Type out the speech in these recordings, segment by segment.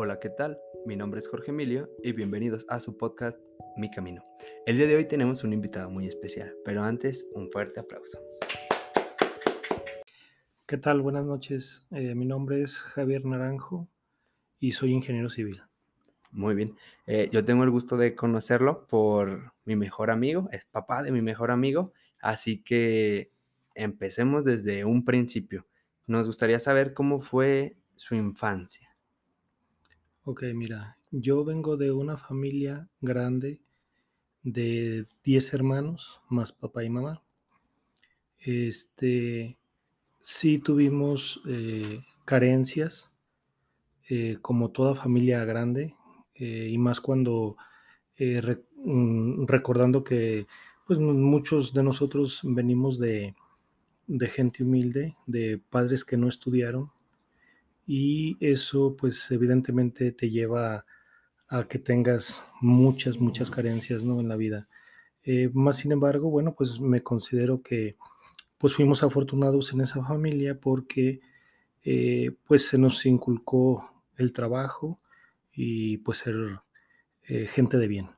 Hola, ¿qué tal? Mi nombre es Jorge Emilio y bienvenidos a su podcast Mi Camino. El día de hoy tenemos un invitado muy especial, pero antes un fuerte aplauso. ¿Qué tal? Buenas noches. Eh, mi nombre es Javier Naranjo y soy ingeniero civil. Muy bien. Eh, yo tengo el gusto de conocerlo por mi mejor amigo, es papá de mi mejor amigo, así que empecemos desde un principio. Nos gustaría saber cómo fue su infancia. Ok, mira, yo vengo de una familia grande de 10 hermanos, más papá y mamá. Este, sí tuvimos eh, carencias, eh, como toda familia grande, eh, y más cuando mm, recordando que pues muchos de nosotros venimos de, de gente humilde, de padres que no estudiaron, y eso pues evidentemente te lleva a, que tengas muchas, muchas carencias ¿no? en la vida. Eh, más sin embargo, bueno, pues me considero que pues fuimos afortunados en esa familia porque eh, pues se nos inculcó el trabajo y pues ser eh, gente de bien,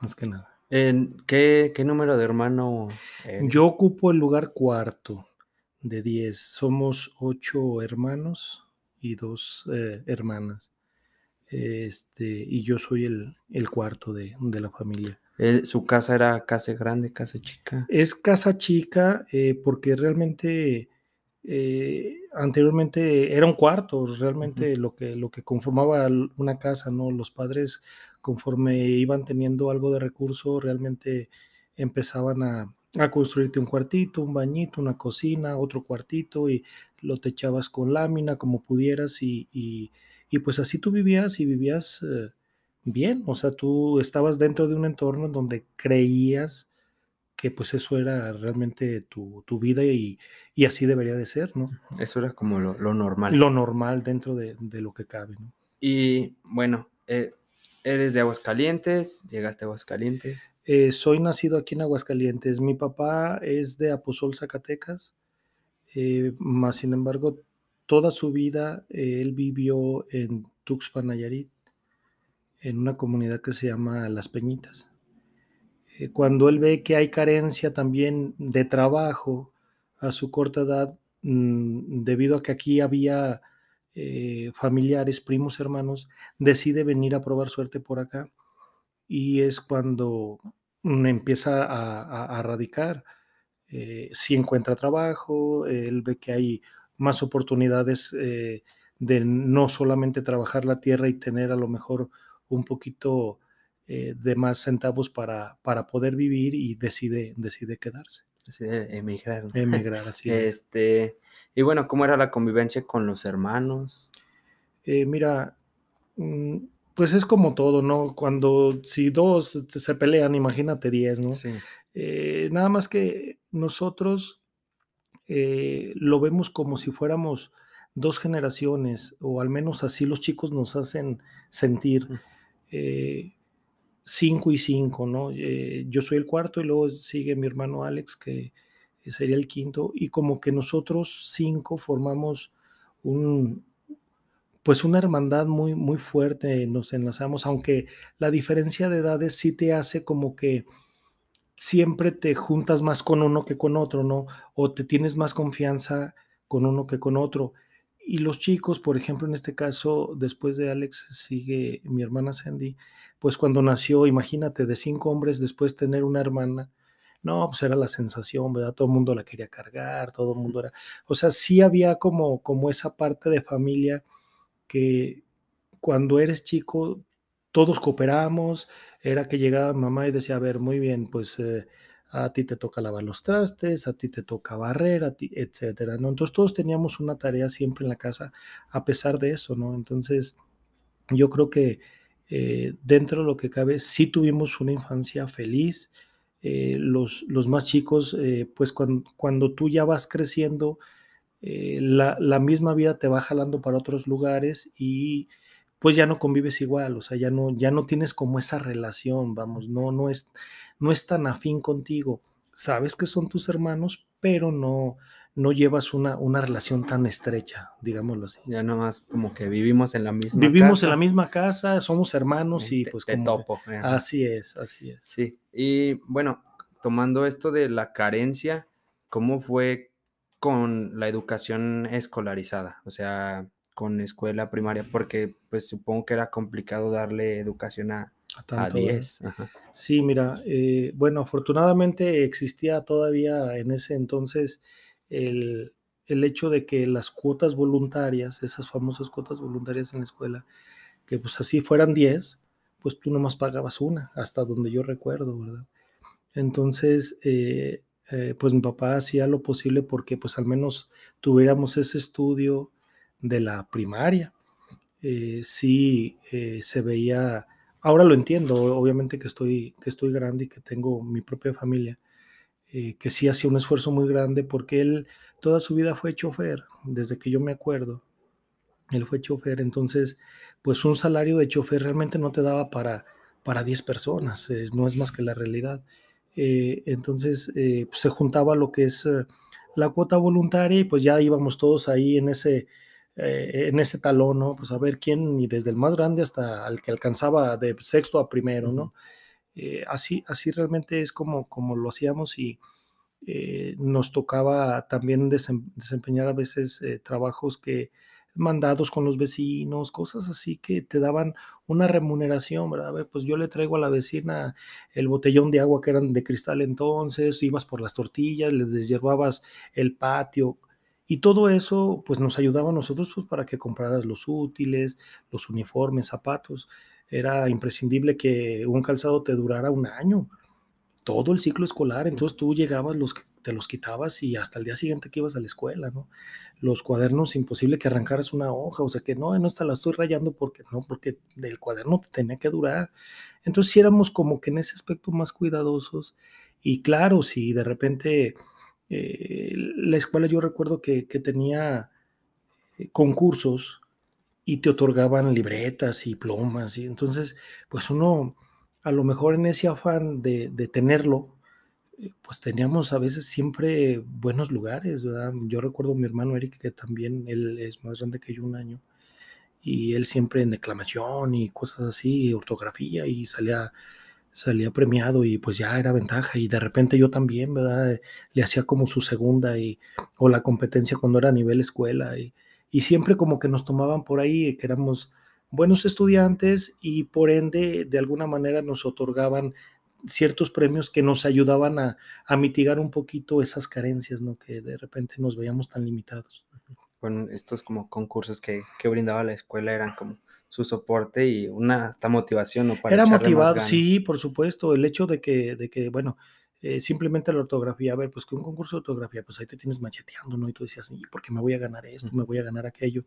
más que nada. ¿En qué, qué número de hermano? Yo ocupo el lugar cuarto de diez. Somos ocho hermanos y dos eh, hermanas. Este, y yo soy el, el cuarto de, de, la familia. ¿Su casa era casa grande, casa chica? Es casa chica eh, porque realmente eh, anteriormente era un cuarto, realmente lo, que, lo que conformaba una casa, ¿no? Los padres conforme iban teniendo algo de recurso, realmente empezaban a, a construirte un cuartito, un bañito, una cocina, otro cuartito y lo techabas con lámina como pudieras y, y, pues así tú vivías y vivías eh, bien, o sea, tú estabas dentro de un entorno donde creías que pues eso era realmente tu, tu vida y, y, así debería de ser, ¿no? Eso era como lo, lo normal. Lo normal dentro de, de, lo que cabe, ¿no? Y bueno, eh, eres de Aguascalientes, llegaste a Aguascalientes. Eh, soy nacido aquí en Aguascalientes. Mi papá es de Aposol, Zacatecas. Eh, más sin embargo, toda su vida eh, él vivió en Tuxpan, Nayarit, en una comunidad que se llama Las Peñitas. Eh, cuando él ve que hay carencia también de trabajo a su corta edad, mm, debido a que aquí había familiares, primos, hermanos, decide venir a probar suerte por acá y es cuando empieza a, a radicar eh, si encuentra trabajo, él ve que hay más oportunidades eh, de no solamente trabajar la tierra y tener a lo mejor un poquito eh, de más centavos para, para poder vivir y decide, decide quedarse. Decide emigrar. Emigrar, así este, Y bueno, ¿cómo era la convivencia con los hermanos? mira, mm, pues es como todo, ¿no? Cuando si dos se pelean, imagínate diez, ¿no? Sí. Eh, nada más que nosotros eh, lo vemos como si fuéramos dos generaciones, o al menos así los chicos nos hacen sentir. Eh, cinco y cinco, ¿no? yo soy el cuarto y luego sigue mi hermano Alex, que sería el quinto, y como que nosotros cinco formamos un, pues una hermandad muy, muy fuerte, nos enlazamos, aunque la diferencia de edades sí te hace como que siempre te juntas más con uno que con otro, ¿no? O te tienes más confianza con uno que con otro. Y los chicos, por ejemplo, en este caso, después de Alex sigue mi hermana Sandy, pues cuando nació, imagínate, de cinco hombres después tener una hermana, no, pues era la sensación, ¿verdad? Todo el mundo la quería cargar, todo el mundo era, o sea, sí había como, como esa parte de familia que cuando eres chico, todos cooperamos, era que llegaba mamá y decía, a ver, muy bien, pues eh, a ti te toca lavar los trastes, a ti te toca barrer, a ti, etcétera, ¿no? Entonces todos teníamos una tarea siempre en la casa a pesar de eso, ¿no? Entonces yo creo que eh, dentro de lo que cabe sí tuvimos una infancia feliz. Eh, los, los, más chicos, pues cuando, cuando, tú ya vas creciendo, la, la, misma vida te va jalando para otros lugares y pues ya no convives igual, o sea, ya no, ya no tienes como esa relación, vamos, no, no, es, no es tan afín contigo. Sabes que son tus hermanos, pero no, no llevas una, una relación tan estrecha, digámoslo así. Ya nomás como que vivimos en la misma vivimos en la misma casa, somos hermanos y pues te topo. así es, así es. Sí, y bueno, tomando esto de la carencia, ¿cómo fue con la educación escolarizada? O sea, con escuela primaria, porque pues supongo que era complicado darle educación a, a, 10. Sí, mira, eh, bueno, afortunadamente existía todavía en ese entonces el, hecho de que las cuotas voluntarias, esas famosas cuotas voluntarias en la escuela, que pues así fueran 10, pues tú nomás pagabas una, hasta donde yo recuerdo, ¿verdad? Entonces, eh, eh, pues mi papá hacía lo posible porque pues al menos tuviéramos ese estudio de la primaria. Eh, sí se veía, ahora lo entiendo, obviamente que estoy, que estoy grande y que tengo mi propia familia, que sí hacía un esfuerzo muy grande porque él toda su vida fue chofer, desde que yo me acuerdo. Él fue chofer, entonces, pues un salario de chofer realmente no te daba para, para 10 personas, no es más que la realidad. Eh, entonces eh, pues, se juntaba lo que es eh, la cuota voluntaria y pues ya íbamos todos ahí en ese, en ese talón, ¿no? Pues a ver quién, y desde el más grande hasta el que alcanzaba de sexto a primero, ¿no? Así, así realmente es como, como lo hacíamos y nos tocaba también desempeñar a veces trabajos que mandados con los vecinos, cosas así que te daban una remuneración, ¿verdad? Pues yo le traigo a la vecina el botellón de agua que eran de cristal entonces, ibas por las tortillas, les deshiervabas el patio y todo eso pues nos ayudaba a nosotros pues, para que compraras los útiles, los uniformes, zapatos. Era imprescindible que un calzado te durara un año, todo el ciclo escolar, entonces tú llegabas, los, te los quitabas y hasta el día siguiente que ibas a la escuela, ¿no? los cuadernos, imposible que arrancaras una hoja, o sea que no, no esta la estoy rayando porque no, porque el cuaderno te tenía que durar. Entonces sí éramos como que en ese aspecto más cuidadosos y claro, si de repente eh, la escuela yo recuerdo que, tenía eh, concursos y te otorgaban libretas y plomas y entonces pues uno a lo mejor en ese afán de, de tenerlo, pues teníamos a veces siempre buenos lugares, ¿verdad? Yo recuerdo a mi hermano Eric, que también él es más grande que yo un año, y él siempre en declamación y cosas así, ortografía, y salía, salía premiado y pues ya era ventaja, y de repente yo también, ¿verdad? Le hacía como su segunda, y, o la competencia cuando era a nivel escuela, y, y siempre como que nos tomaban por ahí, que éramos buenos estudiantes y por ende de alguna manera nos otorgaban ciertos premios que nos ayudaban a, mitigar un poquito esas carencias, ¿no? Que de repente nos veíamos tan limitados. Bueno, estos como concursos que, brindaba la escuela eran como su soporte y una motivación, ¿no? Para Era motivado, sí, por supuesto. El hecho de que, de que bueno, eh, simplemente la ortografía, a ver, pues que un concurso de ortografía, pues ahí te tienes macheteando, ¿no? Y tú decías, ¿y por qué me voy a ganar esto? ¿Me voy a ganar aquello?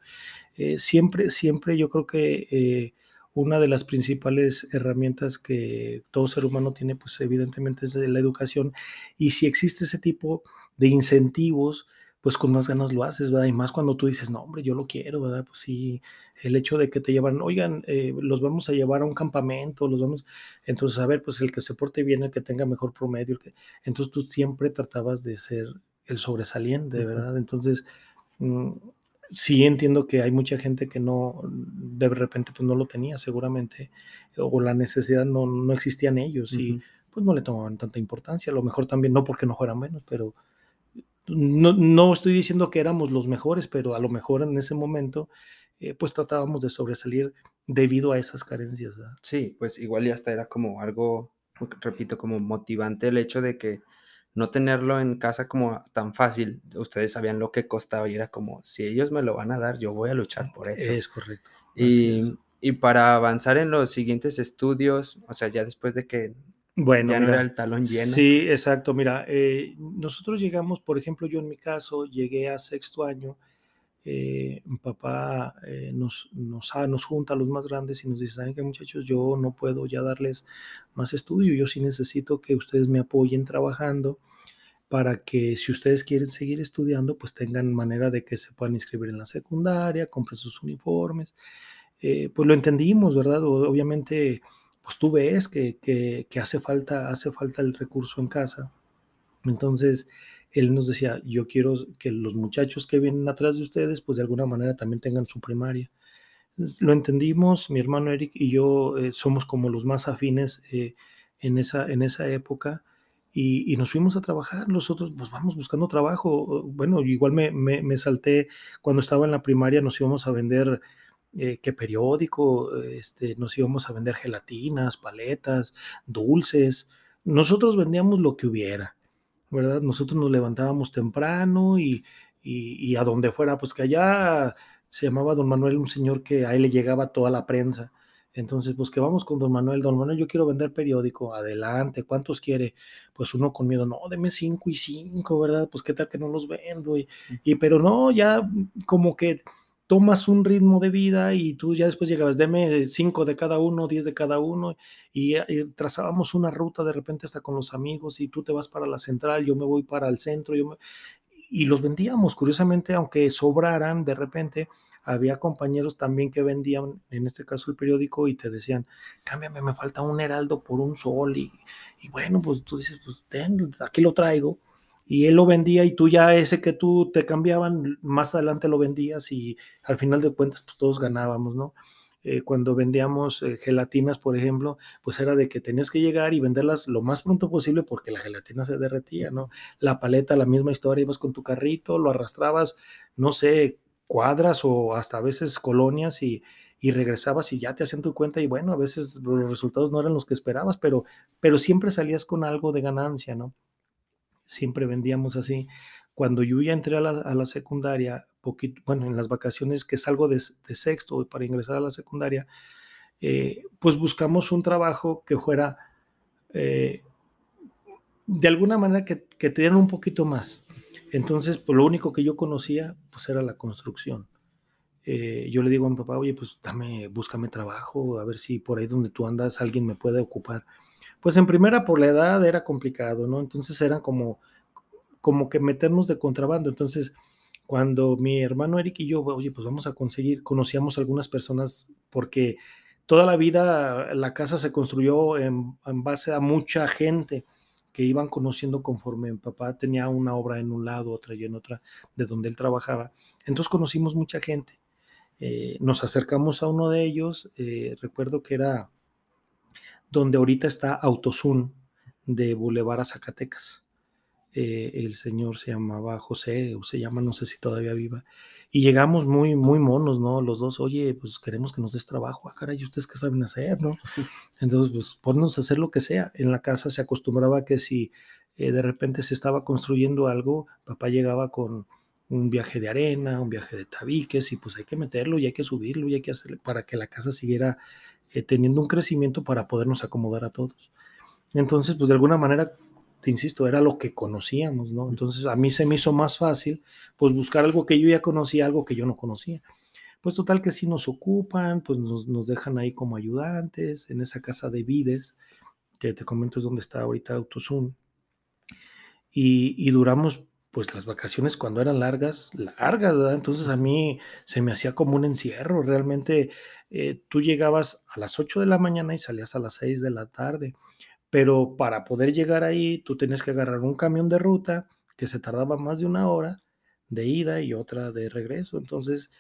Eh, siempre, siempre yo creo que eh, una de las principales herramientas que todo ser humano tiene, pues evidentemente es la educación. Y si existe ese tipo de incentivos, pues con más ganas lo haces, ¿verdad? Y más cuando tú dices, no, hombre, yo lo quiero, ¿verdad? Pues sí, el hecho de que te llevan, oigan, eh, los vamos a llevar a un campamento, los vamos, entonces, a ver, pues el que se porte bien, el que tenga mejor promedio, que... entonces tú siempre tratabas de ser el sobresaliente, ¿verdad? Entonces, mm, sí entiendo que hay mucha gente que no, de repente, pues no lo tenía seguramente, o la necesidad no, no existía en ellos y pues no le tomaban tanta importancia. A lo mejor también, no porque no fueran menos, pero no, no estoy diciendo que éramos los mejores, pero a lo mejor en ese momento, eh, pues tratábamos de sobresalir debido a esas carencias. Sí, pues igual ya hasta era como algo, repito, como motivante el hecho de que no tenerlo en casa como tan fácil. Ustedes sabían lo que costaba y era como, si ellos me lo van a dar, yo voy a luchar por eso. Es correcto. Y, para avanzar en los siguientes estudios, o sea, ya después de que bueno, ya no era el talón lleno. Sí, exacto. Mira, eh, nosotros llegamos, por ejemplo, yo en mi caso llegué a sexto año eh, mi papá eh, nos, nos, nos, junta a los más grandes y nos dice, ¿saben qué muchachos? Yo no puedo ya darles más estudio, yo sí necesito que ustedes me apoyen trabajando para que si ustedes quieren seguir estudiando, pues tengan manera de que se puedan inscribir en la secundaria, compren sus uniformes. Eh, pues lo entendimos, ¿verdad? Obviamente, pues tú ves que, que, que hace, falta, hace falta el recurso en casa. Entonces, él nos decía, yo quiero que los muchachos que vienen atrás de ustedes, pues de alguna manera también tengan su primaria. Lo entendimos, mi hermano Eric y yo eh, somos como los más afines eh, en, esa, en esa época y, nos fuimos a trabajar. Nosotros pues vamos buscando trabajo. Bueno, igual me, me, salté cuando estaba en la primaria, nos íbamos a vender eh, qué periódico, este, nos íbamos a vender gelatinas, paletas, dulces. Nosotros vendíamos lo que hubiera, ¿verdad? Nosotros nos levantábamos temprano y, y, a donde fuera, pues que allá se llamaba don Manuel, un señor que a él le llegaba toda la prensa. Entonces, pues que vamos con don Manuel. Don Manuel, yo quiero vender periódico. Adelante, ¿cuántos quiere? Pues uno con miedo, no, deme cinco y cinco, ¿verdad? Pues qué tal que no los vendo. Y, y pero no, ya como que tomas un ritmo de vida y tú ya después llegabas, deme cinco de cada uno, diez de cada uno, y, y, trazábamos una ruta de repente hasta con los amigos, y tú te vas para la central, yo me voy para el centro, yo me, y los vendíamos. Curiosamente, aunque sobraran, de repente había compañeros también que vendían, en este caso el periódico, y te decían, cámbiame, me falta un heraldo por un sol. Y, bueno, pues tú dices, pues ten, aquí lo traigo. Y él lo vendía y tú ya ese que tú te cambiaban, más adelante lo vendías y al final de cuentas pues todos ganábamos, ¿no? Eh, cuando vendíamos eh, gelatinas, por ejemplo, pues era de que tenías que llegar y venderlas lo más pronto posible porque la gelatina se derretía, ¿no? La paleta, la misma historia, ibas con tu carrito, lo arrastrabas, no sé, cuadras o hasta a veces colonias y, y regresabas y ya te hacían tu cuenta y bueno, a veces los resultados no eran los que esperabas, pero, pero siempre salías con algo de ganancia, ¿no? Siempre vendíamos así. Cuando yo ya entré a la, a la secundaria, poquito, bueno, en las vacaciones que salgo de, de sexto para ingresar a la secundaria, eh, pues buscamos un trabajo que fuera eh, de alguna manera que, que te un poquito más. Entonces, pues lo único que yo conocía, pues era la construcción. Eh, yo le digo a mi papá, oye, pues dame, búscame trabajo, a ver si por ahí donde tú andas alguien me puede ocupar. Pues en primera por la edad era complicado, ¿no? Entonces eran como, como que meternos de contrabando. Entonces, cuando mi hermano Eric y yo, oye, pues vamos a conseguir, conocíamos algunas personas porque toda la vida la casa se construyó en, base a mucha gente que iban conociendo conforme mi papá tenía una obra en un lado, otra y en otra, de donde él trabajaba. Entonces conocimos mucha gente. Eh, nos acercamos a uno de ellos, eh, recuerdo que era donde ahorita está Autosun de Boulevard a Zacatecas. Eh, el señor se llamaba José, o se llama, no sé si todavía viva, y llegamos muy, muy monos, ¿no? Los dos, oye, pues queremos que nos des trabajo, ah, caray, ¿ustedes qué saben hacer, no? Entonces, pues ponnos a hacer lo que sea. En la casa se acostumbraba que si eh, de repente se estaba construyendo algo, papá llegaba con un viaje de arena, un viaje de tabiques, y pues hay que meterlo y hay que subirlo y hay que hacerlo para que la casa siguiera eh, teniendo un crecimiento para podernos acomodar a todos. Entonces, pues de alguna manera te insisto, era lo que conocíamos, ¿no? Entonces a mí se me hizo más fácil, pues buscar algo que yo ya conocía, algo que yo no conocía. Pues total que sí nos ocupan, pues nos, dejan ahí como ayudantes en esa casa de Vides, que te comento es donde está ahorita Autosun. Y, duramos pues las vacaciones cuando eran largas, largas, ¿verdad? Entonces a mí se me hacía como un encierro, realmente eh, tú llegabas a las 8 de la mañana y salías a las 6 de la tarde pero para poder llegar ahí tú tenías que agarrar un camión de ruta que se tardaba más de una hora de ida y otra de regreso. Entonces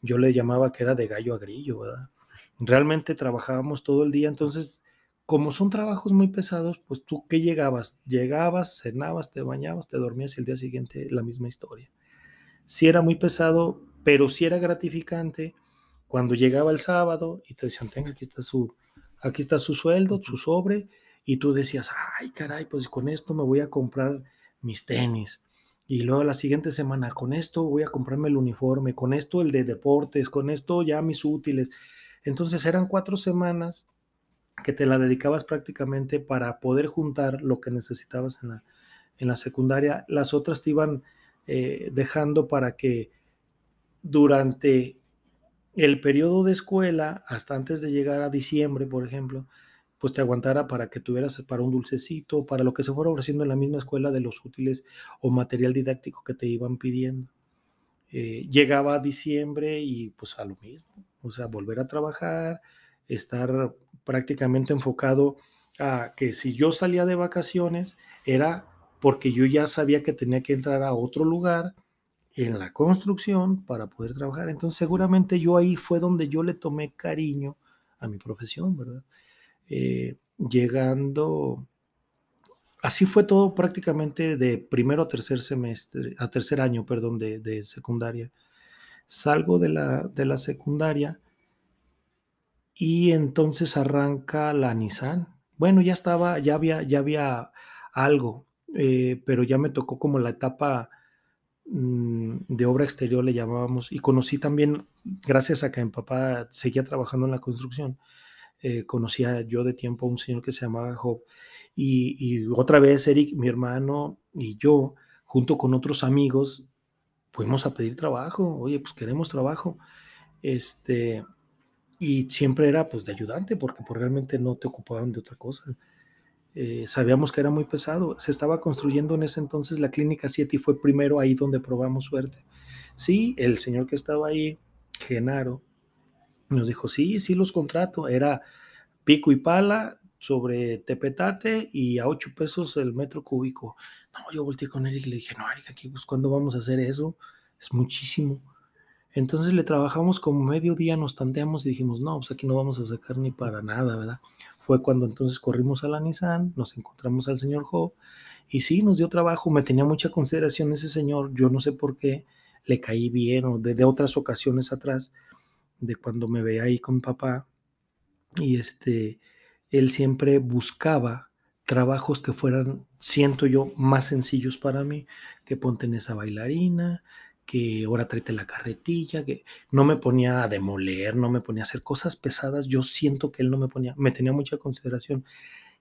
yo le llamaba que era de gallo a grillo, ¿verdad? Realmente trabajábamos todo el día, entonces como son trabajos muy pesados, pues tú qué llegabas, llegabas, cenabas, te bañabas, te dormías y el día siguiente la misma historia. Sí era muy pesado, pero sí era gratificante cuando llegaba el sábado y te decían, tenga, aquí está su, aquí está su sueldo, su sobre, y tú decías, ay, caray, pues con esto me voy a comprar mis tenis. Y luego la siguiente semana, con esto voy a comprarme el uniforme, con esto el de deportes, con esto ya mis útiles. Entonces eran cuatro semanas que te la dedicabas prácticamente para poder juntar lo que necesitabas en la, en la secundaria. Las otras te iban eh, dejando para que durante el periodo de escuela, hasta antes de llegar a diciembre, por ejemplo, pues te aguantara para que tuvieras para un dulcecito, para lo que se fuera ofreciendo en la misma escuela de los útiles o material didáctico que te iban pidiendo. Eh, llegaba diciembre y pues a lo mismo, o sea, volver a trabajar, estar prácticamente enfocado a que si yo salía de vacaciones era porque yo ya sabía que tenía que entrar a otro lugar en la construcción para poder trabajar. Entonces seguramente yo ahí fue donde yo le tomé cariño a mi profesión, ¿verdad? Eh, llegando, así fue todo prácticamente de primero a tercer semestre, a tercer año, perdón, de, secundaria. Salgo de la, de la secundaria y entonces arranca la Nissan. Bueno, ya estaba, ya había, ya había algo, eh, pero ya me tocó como la etapa mm, de obra exterior, le llamábamos, y conocí también, gracias a que mi papá seguía trabajando en la construcción, eh, conocía yo de tiempo a un señor que se llamaba Job, y, y, otra vez Eric, mi hermano y yo, junto con otros amigos, fuimos a pedir trabajo, oye, pues queremos trabajo, este, y siempre era pues de ayudante, porque pues, realmente no te ocupaban de otra cosa. Eh, sabíamos que era muy pesado. Se estaba construyendo en ese entonces la Clínica 7 y fue primero ahí donde probamos suerte. Sí, el señor que estaba ahí, Genaro, nos dijo, sí, sí los contrato. Era pico y pala sobre tepetate y a 8 pesos el metro cúbico. No, yo volteé con él y le dije, no, Erika, pues, ¿cuándo vamos a hacer eso? Es muchísimo. Entonces le trabajamos como medio día, nos tanteamos y dijimos, no, pues aquí no vamos a sacar ni para nada, ¿verdad? Fue cuando entonces corrimos a la Nissan, nos encontramos al señor Job y sí, nos dio trabajo, me tenía mucha consideración ese señor, yo no sé por qué, le caí bien o de, otras ocasiones atrás, de cuando me veía ahí con papá y este, él siempre buscaba trabajos que fueran, siento yo, más sencillos para mí, que ponte en esa bailarina, que ahora tráete la carretilla, que no me ponía a demoler, no me ponía a hacer cosas pesadas, yo siento que él no me ponía, me tenía mucha consideración.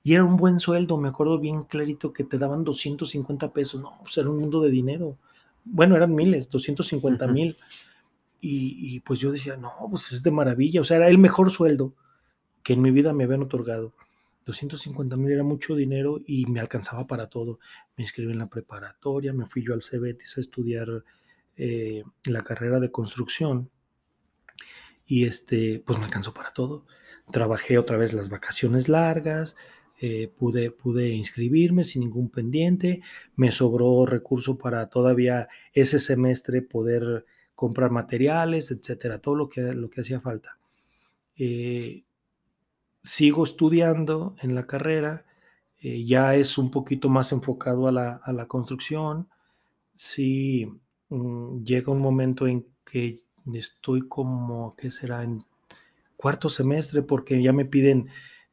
Y era un buen sueldo, me acuerdo bien clarito que te daban 250 pesos, no, pues era un mundo de dinero. Bueno, eran miles, 250 mil. Y, y, pues yo decía, no, pues es de maravilla, o sea, era el mejor sueldo que en mi vida me habían otorgado. 250 mil era mucho dinero y me alcanzaba para todo. Me inscribí en la preparatoria, me fui yo al CEBETIS a estudiar eh, la carrera de construcción y este, pues me alcanzó para todo. Trabajé otra vez las vacaciones largas, eh, pude, pude inscribirme sin ningún pendiente, me sobró recurso para todavía ese semestre poder comprar materiales, etcétera, todo lo que, lo que hacía falta. Eh, sigo estudiando en la carrera, ya es un poquito más enfocado a la, a la construcción. Sí, llega un momento en que estoy como, ¿qué será? En cuarto semestre porque ya me piden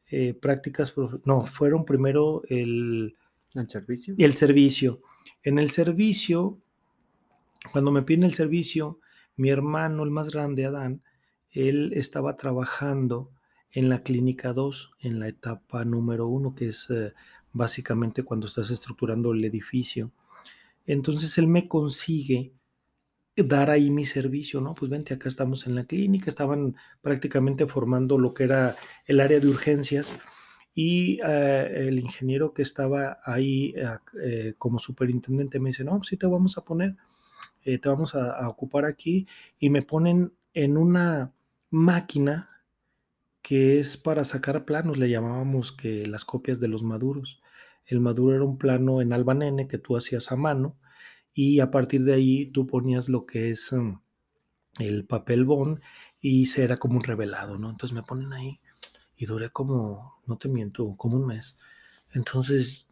eh, prácticas, no, fueron primero el, el servicio. El servicio. En el servicio, cuando me piden el servicio, mi hermano, el más grande, Adán, él estaba trabajando en la clínica 2, en la etapa número 1, que es eh, básicamente cuando estás estructurando el edificio. Entonces él me consigue dar ahí mi servicio, ¿no? Pues vente, acá estamos en la clínica, estaban prácticamente formando lo que era el área de urgencias y eh, el ingeniero que estaba ahí eh, como superintendente me dice, no, pues sí te vamos a poner, eh, te vamos a, a, ocupar aquí y me ponen en una máquina que es para sacar planos, le llamábamos que las copias de los maduros. El maduro era un plano en albanene que tú hacías a mano y a partir de ahí tú ponías lo que es mm, el papel bond y se era como un revelado, ¿no? Entonces me ponen ahí y duré como, no te miento, como un mes. Entonces,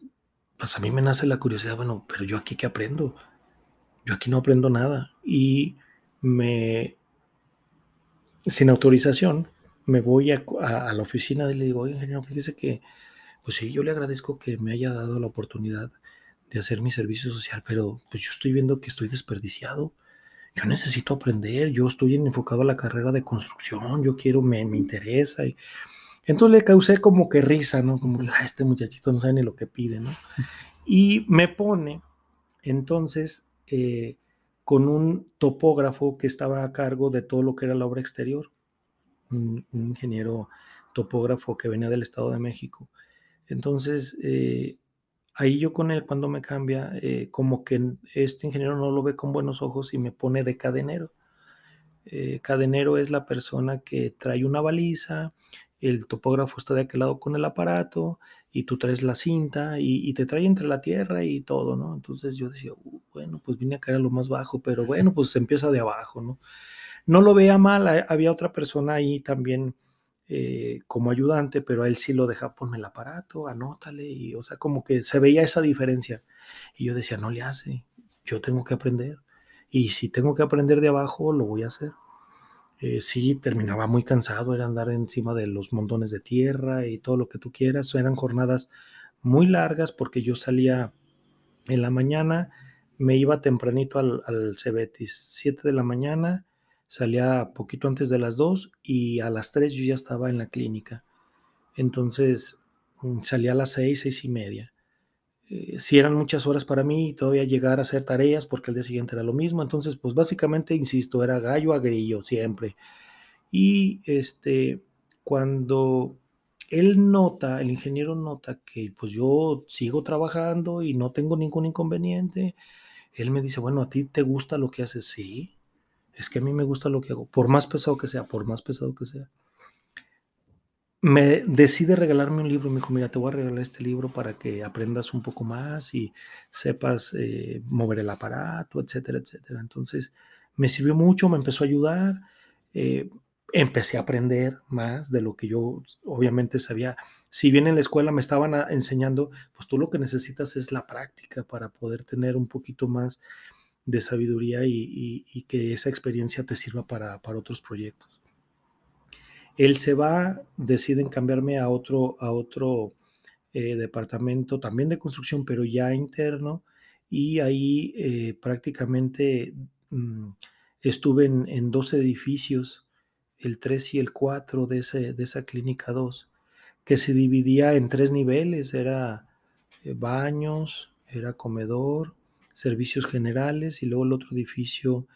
pues a mí me nace la curiosidad, bueno, pero yo aquí qué aprendo? Yo aquí no aprendo nada. Y me, sin autorización, me voy a, la oficina y le digo, oye, ingeniero, fíjese que, pues sí, yo le agradezco que me haya dado la oportunidad de hacer mi servicio social, pero pues yo estoy viendo que estoy desperdiciado. Yo necesito aprender, yo estoy enfocado a la carrera de construcción, yo quiero, me, me interesa. Y, entonces le causé como que risa, ¿no? Como que este muchachito no sabe ni lo que pide, ¿no? Y me pone entonces eh, con un topógrafo que estaba a cargo de todo lo que era la obra exterior, un, ingeniero topógrafo que venía del Estado de México. Entonces, eh, ahí yo con él cuando me cambia, eh, como que este ingeniero no lo ve con buenos ojos y me pone de cadenero. Eh, cadenero es la persona que trae una baliza, el topógrafo está de aquel lado con el aparato y tú traes la cinta y, te trae entre la tierra y todo, ¿no? Entonces yo decía, uh, bueno, pues vine a caer a lo más bajo, pero bueno, pues se empieza de abajo, ¿no? No lo veía mal, había otra persona ahí también eh, como ayudante, pero a él sí lo deja, ponme el aparato, anótale, y o sea, como que se veía esa diferencia. Y yo decía, no le hace, yo tengo que aprender. Y si tengo que aprender de abajo, lo voy a hacer. Eh, sí, terminaba muy cansado, era andar encima de los montones de tierra y todo lo que tú quieras. Eran jornadas muy largas porque yo salía en la mañana, me iba tempranito al, al Cebetis, 7 de la mañana, salía poquito antes de las 2 y a las 3 yo ya estaba en la clínica. Entonces mm, salía a las 6, 6 y media. Eh, si eran muchas horas para mí todavía llegar a hacer tareas porque el día siguiente era lo mismo. Entonces, pues básicamente, insisto, era gallo a grillo siempre. Y este, cuando él nota, el ingeniero nota que pues yo sigo trabajando y no tengo ningún inconveniente, él me dice, bueno, ¿a ti te gusta lo que haces? Sí, es que a mí me gusta lo que hago, por más pesado que sea, por más pesado que sea. Me decide regalarme un libro, me dijo, mira, te voy a regalar este libro para que aprendas un poco más y sepas eh, mover el aparato, etcétera, etcétera. Entonces, me sirvió mucho, me empezó a ayudar, eh, empecé a aprender más de lo que yo obviamente sabía. Si bien en la escuela me estaban enseñando, pues tú lo que necesitas es la práctica para poder tener un poquito más de sabiduría y, que esa experiencia te sirva para, otros proyectos. Él se va, deciden cambiarme a otro, a otro eh, departamento también de construcción, pero ya interno, y ahí eh, prácticamente mm, estuve en, dos edificios, el 3 y el 4 de, ese, de esa clínica 2, que se dividía en tres niveles, era eh, baños, era comedor, servicios generales y luego el otro edificio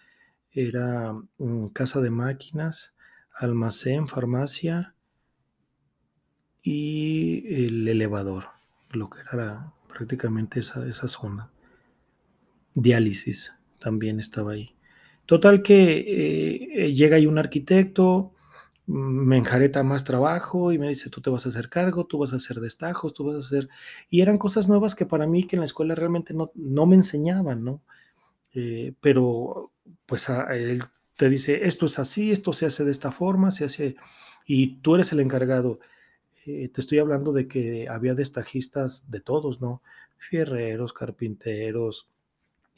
era mm, casa de máquinas, almacén, farmacia y el elevador, lo que era prácticamente esa, esa zona. Diálisis también estaba ahí. Total que eh, llega ahí un arquitecto, me enjareta más trabajo y me dice, tú te vas a hacer cargo, tú vas a hacer destajos, tú vas a hacer... Y eran cosas nuevas que para mí que en la escuela realmente no, no me enseñaban, ¿no? Eh, pero pues él te dice, esto es así, esto se hace de esta forma, se hace... Y tú eres el encargado. Eh, te estoy hablando de que había destajistas de todos, ¿no? Fierreros, carpinteros,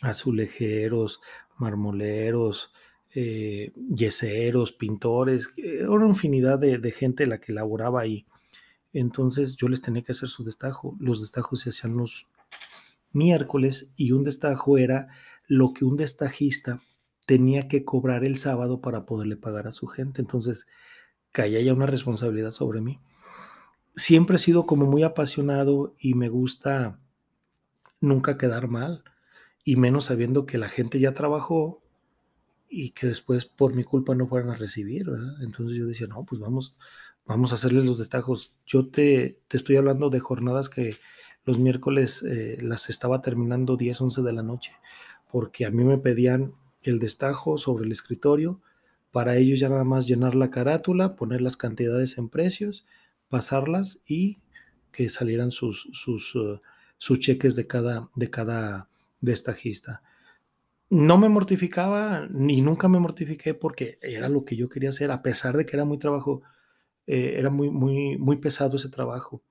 azulejeros, marmoleros, eh, yeseros, pintores, una infinidad de, gente la que laboraba ahí. Entonces yo les tenía que hacer su destajo. Los destajos se hacían los miércoles y un destajo era lo que un destajista tenía que cobrar el sábado para poderle pagar a su gente. Entonces caía ya una responsabilidad sobre mí. Siempre he sido como muy apasionado y me gusta nunca quedar mal y menos sabiendo que la gente ya trabajó y que después por mi culpa no fueran a recibir, ¿verdad? Entonces yo decía, no, pues vamos, vamos a hacerles los destajos. Yo te, te estoy hablando de jornadas que los miércoles eh, las estaba terminando 10, 11 de la noche, porque a mí me pedían el destajo sobre el escritorio, para ellos ya nada más llenar la carátula, poner las cantidades en precios, pasarlas y que salieran sus, sus, uh, sus cheques de cada, de cada destajista no me mortificaba ni nunca me mortifiqué porque era lo que yo quería hacer, a pesar de que era muy trabajo, eh, era muy, muy, muy pesado ese trabajo,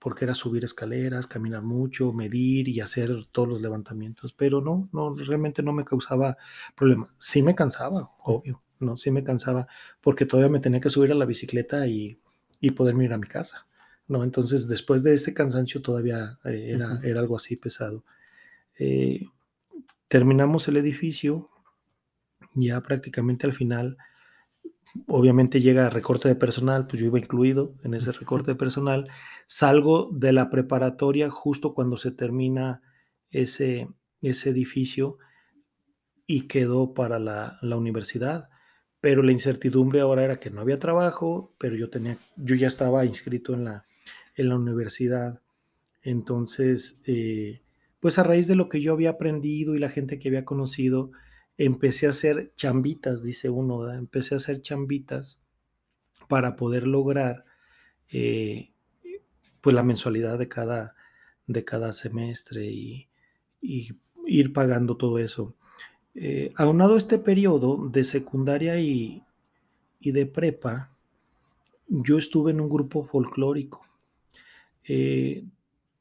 porque era subir escaleras, caminar mucho, medir y hacer todos los levantamientos, pero no, no, realmente no me causaba problema. Sí me cansaba, obvio, no, sí me cansaba, porque todavía me tenía que subir a la bicicleta y, y poderme ir a mi casa, ¿no? Entonces, después de ese cansancio todavía eh, era, era algo así pesado. Eh, Terminamos el edificio, ya prácticamente al final, obviamente llega recorte de personal, pues yo iba incluido en ese recorte de personal, salgo de la preparatoria justo cuando se termina ese, ese edificio y quedó para la, universidad. Pero la incertidumbre ahora era que no había trabajo, pero yo tenía, yo ya estaba inscrito en la, en la universidad. Entonces, eh, pues a raíz de lo que yo había aprendido y la gente que había conocido, empecé a hacer chambitas, dice uno, empecé a hacer chambitas para poder lograr eh, pues la mensualidad de cada, de cada semestre y, ir pagando todo eso. Eh, aunado este periodo de secundaria y, de prepa, yo estuve en un grupo folclórico. Eh,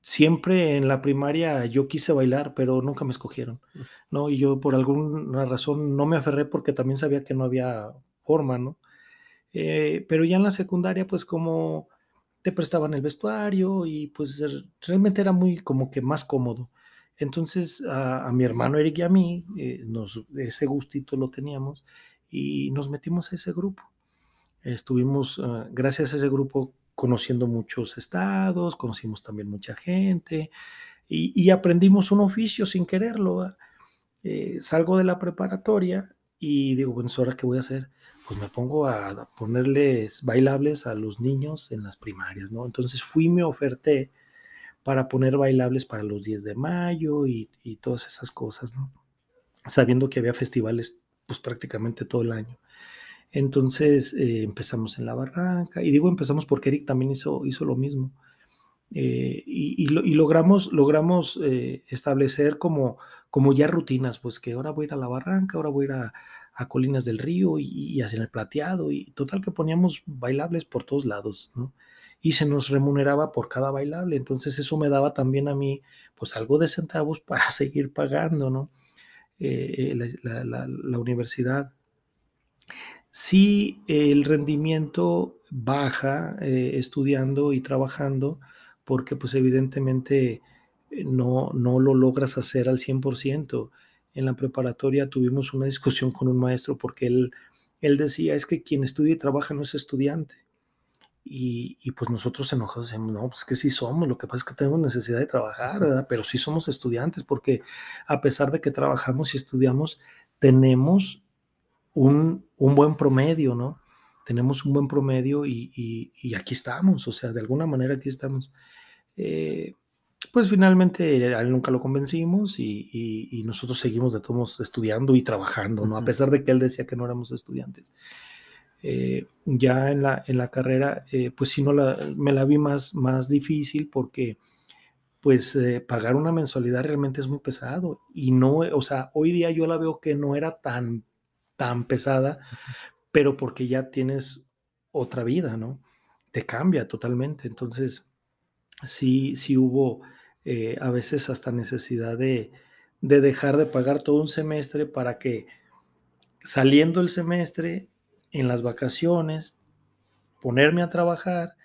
siempre en la primaria yo quise bailar, pero nunca me escogieron, ¿no? Y yo por alguna razón no me aferré porque también sabía que no había forma, ¿no? Eh, pero ya en la secundaria, pues como te prestaban el vestuario y pues realmente era muy como que más cómodo. Entonces a, mi hermano Eric y a mí, eh, nos, ese gustito lo teníamos y nos metimos a ese grupo. Estuvimos, ah, gracias a ese grupo, conociendo muchos estados, conocimos también mucha gente y, aprendimos un oficio sin quererlo. Eh, salgo de la preparatoria y digo, bueno, ¿ahora qué voy a hacer? Pues me pongo a ponerles bailables a los niños en las primarias, ¿no? Entonces fui, me oferté para poner bailables para los 10 de mayo y, y todas esas cosas, ¿no? Sabiendo que había festivales pues prácticamente todo el año. Entonces eh, empezamos en la barranca, y digo empezamos porque Eric también hizo, hizo lo mismo. Eh, y, logramos, logramos eh, establecer como, como ya rutinas, pues que ahora voy a ir a la barranca, ahora voy a ir a, Colinas del Río y, y, el plateado, y total que poníamos bailables por todos lados, ¿no? Y se nos remuneraba por cada bailable, entonces eso me daba también a mí, pues algo de centavos para seguir pagando, ¿no? la universidad si el rendimiento baja eh, estudiando y trabajando, porque pues evidentemente eh, no, no lo logras hacer al 100%. En la preparatoria tuvimos una discusión con un maestro porque él, él decía, es que quien estudia y trabaja no es estudiante. Y, pues nosotros enojados decimos, no, pues que sí somos, lo que pasa es que tenemos necesidad de trabajar. Pero sí somos estudiantes porque a pesar de que trabajamos y estudiamos, tenemos un, buen promedio, ¿no? Tenemos un buen promedio y, aquí estamos, o sea, de alguna manera aquí estamos. Eh, pues finalmente a él nunca lo convencimos y, nosotros seguimos de todos estudiando y trabajando, ¿no? A pesar de que él decía que no éramos estudiantes. Eh, ya en la, en la carrera, eh, pues sí, no la, me la vi más, más difícil porque pues pagar una mensualidad realmente es muy pesado y no, o sea, hoy día yo la veo que no era tan tan pesada, pero porque ya tienes otra vida, ¿no? Te cambia totalmente. Entonces, sí, sí hubo eh, a veces hasta necesidad de, de dejar de pagar todo un semestre para que saliendo el semestre, en las vacaciones, ponerme a trabajar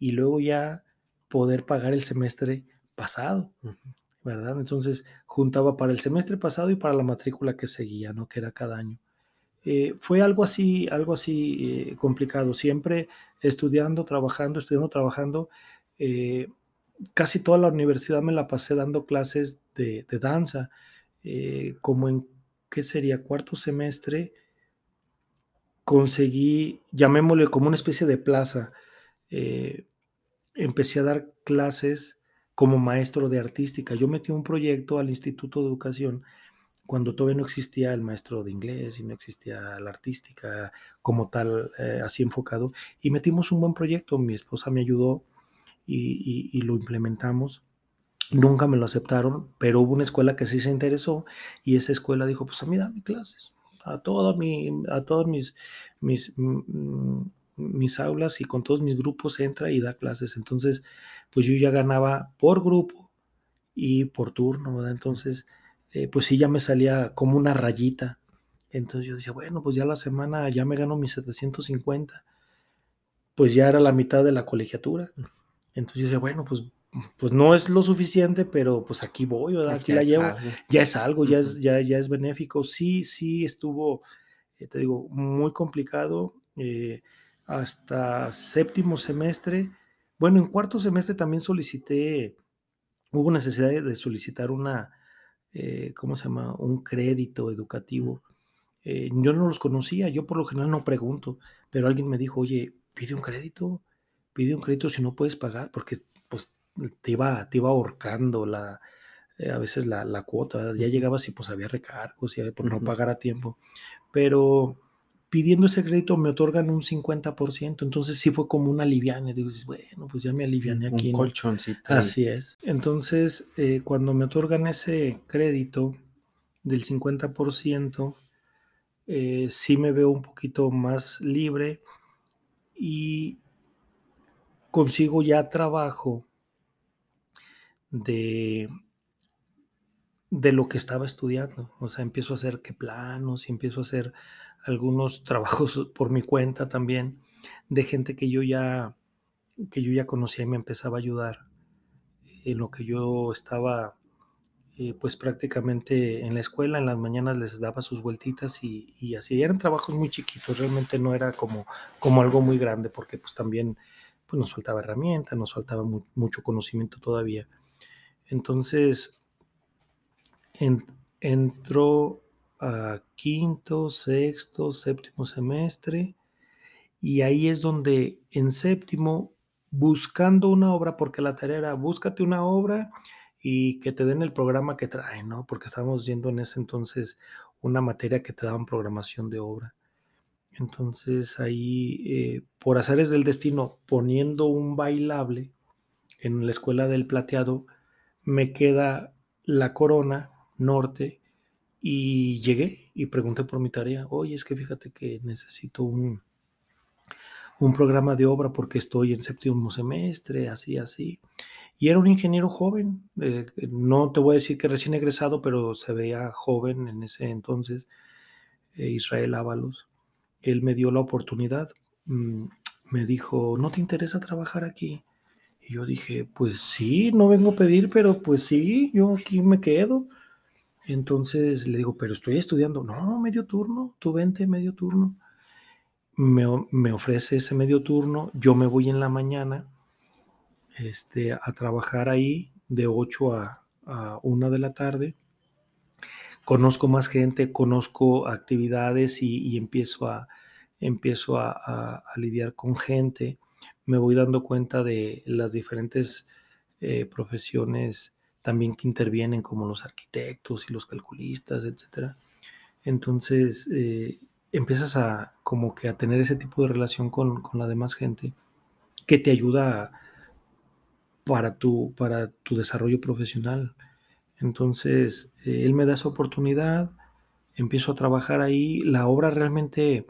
y luego ya poder pagar el semestre pasado, ¿verdad? Entonces juntaba para el semestre pasado y para la matrícula que seguía, ¿no? Que era cada año. Eh, fue algo así, algo así eh, complicado. Siempre estudiando, trabajando, estudiando, trabajando. Eh, casi toda la universidad me la pasé dando clases de, danza. como en, ¿qué sería? Cuarto semestre, conseguí, llamémosle como una especie de plaza. empecé a dar clases como maestro de artística. Yo metí un proyecto al Instituto de Educación cuando todavía no existía el maestro de inglés y no existía la artística como tal, eh, así enfocado, y metimos un buen proyecto, mi esposa me ayudó y, lo implementamos. Nunca me lo aceptaron, pero hubo una escuela que sí se interesó y esa escuela dijo, pues a mí dame clases, a, toda mi, a todas mis, mis, mm, mis aulas y con todos mis grupos entra y da clases. Entonces, pues yo ya ganaba por grupo y por turno, ¿verdad? Entonces, eh, pues sí ya me salía como una rayita. Entonces yo decía, bueno, pues ya la semana ya me gano mis 750. Pues ya era la mitad de la colegiatura. Entonces yo decía, bueno, pues, pues no es lo suficiente, pero pues aquí voy, ¿verdad? Aquí la llevo. Ya es algo, ya es, ya, ya es benéfico. Sí, sí estuvo, eh, te digo, muy complicado. Eh, hasta séptimo semestre. Bueno, en cuarto semestre también solicité, hubo necesidad de solicitar una, eh, ¿cómo se llama? Un crédito educativo. Eh, yo no los conocía, yo por lo general no pregunto, pero alguien me dijo, oye, pide un crédito, pide un crédito si no puedes pagar, porque pues te iba, te iba ahorcando la, eh, a veces la, la, cuota, ya llegabas y pues había recargos y por no pagar a tiempo, pero pidiendo ese crédito me otorgan un 50%, entonces sí fue como una liviana, digo, bueno, pues ya me aliviané aquí. Un colchoncito. Así es. Entonces, eh, cuando me otorgan ese crédito del 50%, eh, sí me veo un poquito más libre y consigo ya trabajo de, de lo que estaba estudiando. O sea, empiezo a hacer que planos y empiezo a hacer algunos trabajos por mi cuenta también de gente que yo ya que yo ya conocía y me empezaba a ayudar en lo que yo estaba eh, pues prácticamente en la escuela, en las mañanas les daba sus vueltitas y, así. Eran trabajos muy chiquitos, realmente no era como, como algo muy grande porque pues también pues nos faltaba herramienta, nos faltaba mucho conocimiento todavía. Entonces, entró quinto, sexto, séptimo semestre y ahí es donde en séptimo, buscando una obra, porque la tarea era búscate una obra y que te den el programa que trae, ¿no? Porque estábamos yendo en ese entonces una materia que te daban programación de obra. Entonces ahí, eh, por azares del destino, poniendo un bailable en la escuela del plateado, me queda la corona norte y llegué y pregunté por mi tarea. Oye, es que fíjate que necesito un, un programa de obra porque estoy en séptimo semestre, así, así. Y era un ingeniero joven, eh, no te voy a decir que recién egresado, pero se veía joven en ese entonces, eh, Israel Ábalos él me dio la oportunidad, mm, me dijo, ¿no te interesa trabajar aquí? Y yo dije, pues sí, no vengo a pedir, pero pues sí, yo aquí me quedo. Entonces le digo, pero estoy estudiando. No, medio turno, tú vente, medio turno. Me, me, ofrece ese medio turno, yo me voy en la mañana este, a trabajar ahí de 8 a, a 1 de la tarde conozco más gente, conozco actividades y, empiezo, a, empiezo a, lidiar con gente, me voy dando cuenta de las diferentes eh, profesiones también que intervienen, como los arquitectos y los calculistas, etc. Entonces, eh, empiezas a como que a tener ese tipo de relación con, la demás gente que te ayuda para tu, para tu desarrollo profesional. Entonces, eh, él me da esa oportunidad, empiezo a trabajar ahí, la obra realmente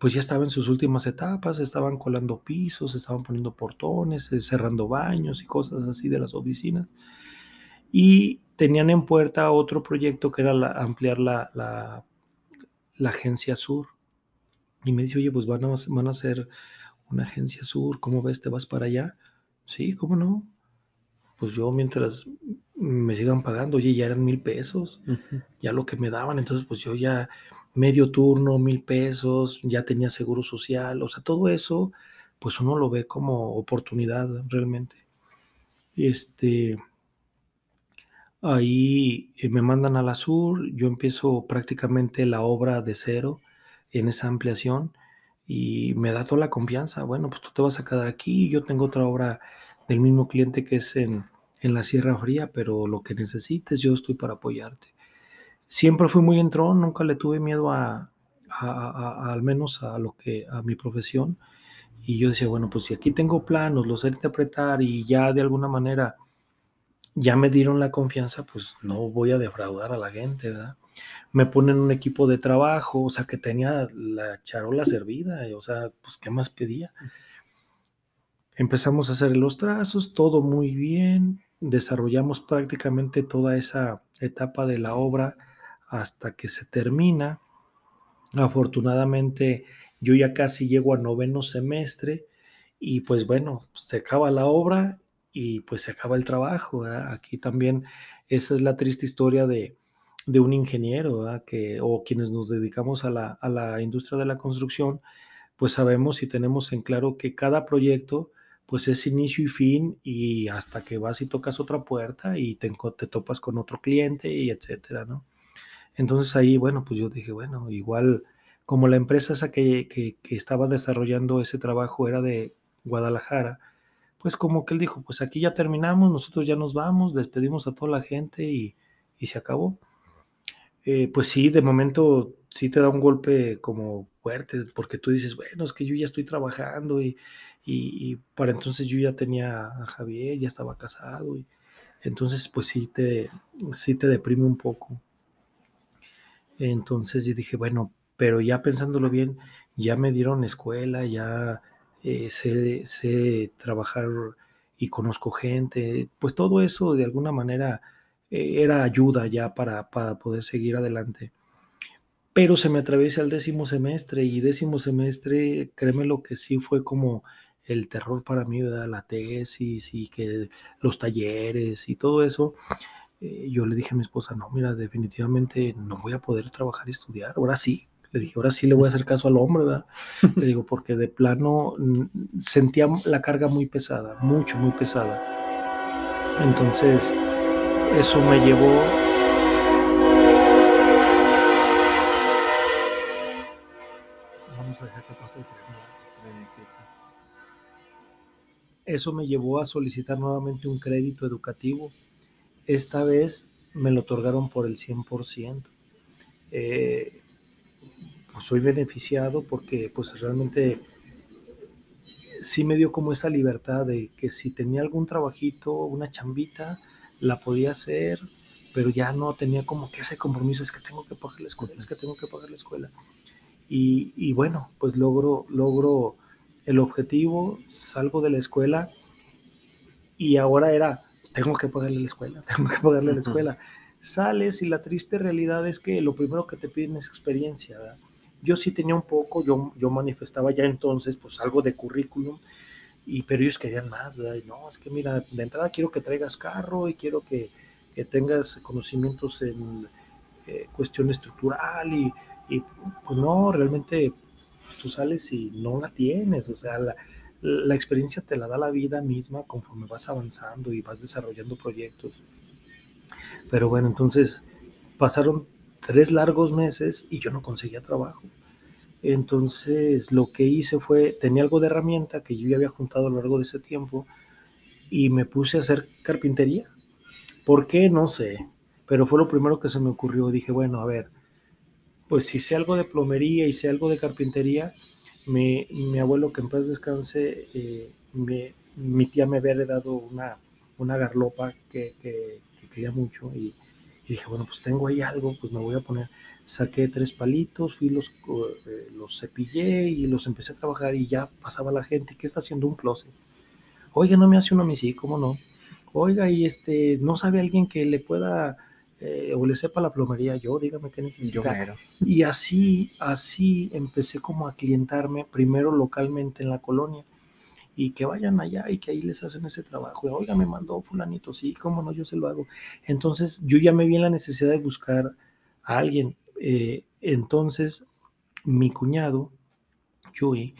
pues ya estaba en sus últimas etapas, estaban colando pisos, estaban poniendo portones, eh, cerrando baños y cosas así de las oficinas. Y tenían en puerta otro proyecto que era ampliar la, la, agencia sur. Y me dice, oye, pues van a, van a hacer una agencia sur, ¿cómo ves? ¿Te vas para allá? Sí, ¿cómo no? Pues yo mientras me sigan pagando, oye, ya eran mil pesos, ya lo que me daban, entonces pues yo ya medio turno, mil pesos, ya tenía seguro social, o sea, todo eso, pues uno lo ve como oportunidad realmente. Este, ahí eh, me mandan a la sur, yo empiezo prácticamente la obra de cero en esa ampliación y me da toda la confianza, bueno, pues tú te vas a quedar aquí, yo tengo otra obra del mismo cliente que es en en la Sierra Fría, pero lo que necesites, yo estoy para apoyarte. Siempre fui muy entrón, nunca le tuve miedo a, al menos a lo que, a mi profesión. Y yo decía, bueno, pues si aquí tengo planos, los sé interpretar y ya de alguna manera ya me dieron la confianza, pues no voy a defraudar a la gente, ¿verdad? Me ponen un equipo de trabajo, o sea, que tenía la charola servida, o sea, pues ¿qué más pedía? Empezamos a hacer los trazos, todo muy bien, desarrollamos prácticamente toda esa etapa de la obra hasta que se termina. Afortunadamente yo ya casi llego a noveno semestre y pues bueno, se acaba la obra y pues se acaba el trabajo. Aquí también esa es la triste historia de, un ingeniero que, o quienes nos dedicamos a la, a la industria de la construcción, pues sabemos y tenemos en claro que cada proyecto pues es inicio y fin y hasta que vas y tocas otra puerta y te, te topas con otro cliente y etcétera, ¿no? Entonces ahí, bueno, pues yo dije, bueno, igual como la empresa esa que, que, estaba desarrollando ese trabajo era de Guadalajara, pues como que él dijo, pues aquí ya terminamos, nosotros ya nos vamos, despedimos a toda la gente y, y se acabó. Eh, pues sí, de momento sí te da un golpe como fuerte, porque tú dices, bueno, es que yo ya estoy trabajando y, y, para entonces yo ya tenía a Javier, ya estaba casado y entonces pues sí te, sí te deprime un poco. Entonces yo dije, bueno, pero ya pensándolo bien, ya me dieron escuela, ya eh, sé, sé, trabajar y conozco gente, pues todo eso de alguna manera eh, era ayuda ya para, para poder seguir adelante pero se me atraviesa el décimo semestre y décimo semestre, créeme lo que sí fue como el terror para mí, ¿verdad? la tesis y que los talleres y todo eso. Eh, yo le dije a mi esposa, no, mira, definitivamente no voy a poder trabajar y estudiar, ahora sí. Le dije, ahora sí le voy a hacer caso al hombre, ¿verdad? Le digo, porque de plano sentía la carga muy pesada, mucho, muy pesada. Entonces, eso me llevó Eso me llevó a solicitar nuevamente un crédito educativo. Esta vez me lo otorgaron por el 100%. Eh, pues soy beneficiado porque pues realmente sí me dio como esa libertad de que si tenía algún trabajito, una chambita, la podía hacer, pero ya no tenía como que ese compromiso, es que tengo que pagar la escuela, es que tengo que pagar la escuela. Y, y bueno, pues logro, logro el objetivo, salgo de la escuela y ahora era, tengo que pagarle la escuela, tengo que pagarle la escuela. Sales y la triste realidad es que lo primero que te piden es experiencia. Yo sí tenía un poco, yo, yo manifestaba ya entonces pues algo de currículum, y, pero ellos querían más. no, es que mira, de entrada quiero que traigas carro y quiero que, que tengas conocimientos en eh, cuestión estructural y, y pues no, realmente tú sales y no la tienes, o sea, la, experiencia te la da la vida misma conforme vas avanzando y vas desarrollando proyectos. Pero bueno, entonces pasaron tres largos meses y yo no conseguía trabajo. Entonces lo que hice fue, tenía algo de herramienta que yo ya había juntado a lo largo de ese tiempo y me puse a hacer carpintería. ¿Por qué? No sé, pero fue lo primero que se me ocurrió. Dije, bueno, a ver, pues si sé algo de plomería y sé algo de carpintería, mi, abuelo que en paz descanse, eh, mi tía me había heredado una, una garlopa que, quería mucho y, dije, bueno, pues tengo ahí algo, pues me voy a poner. Saqué tres palitos, fui los, eh, los cepillé y los empecé a trabajar y ya pasaba la gente, ¿qué está haciendo un closet? Oiga, no me hace uno a mí, sí, ¿cómo no? Oiga, y este, ¿no sabe alguien que le pueda eh, o le sepa la plomería yo, dígame qué necesita. y así, así empecé como a clientarme, primero localmente en la colonia, y que vayan allá y que ahí les hacen ese trabajo. Oiga, me mandó fulanito, sí, cómo no, yo se lo hago. Entonces yo ya me vi en la necesidad de buscar a alguien. Eh, entonces mi cuñado, Chuy,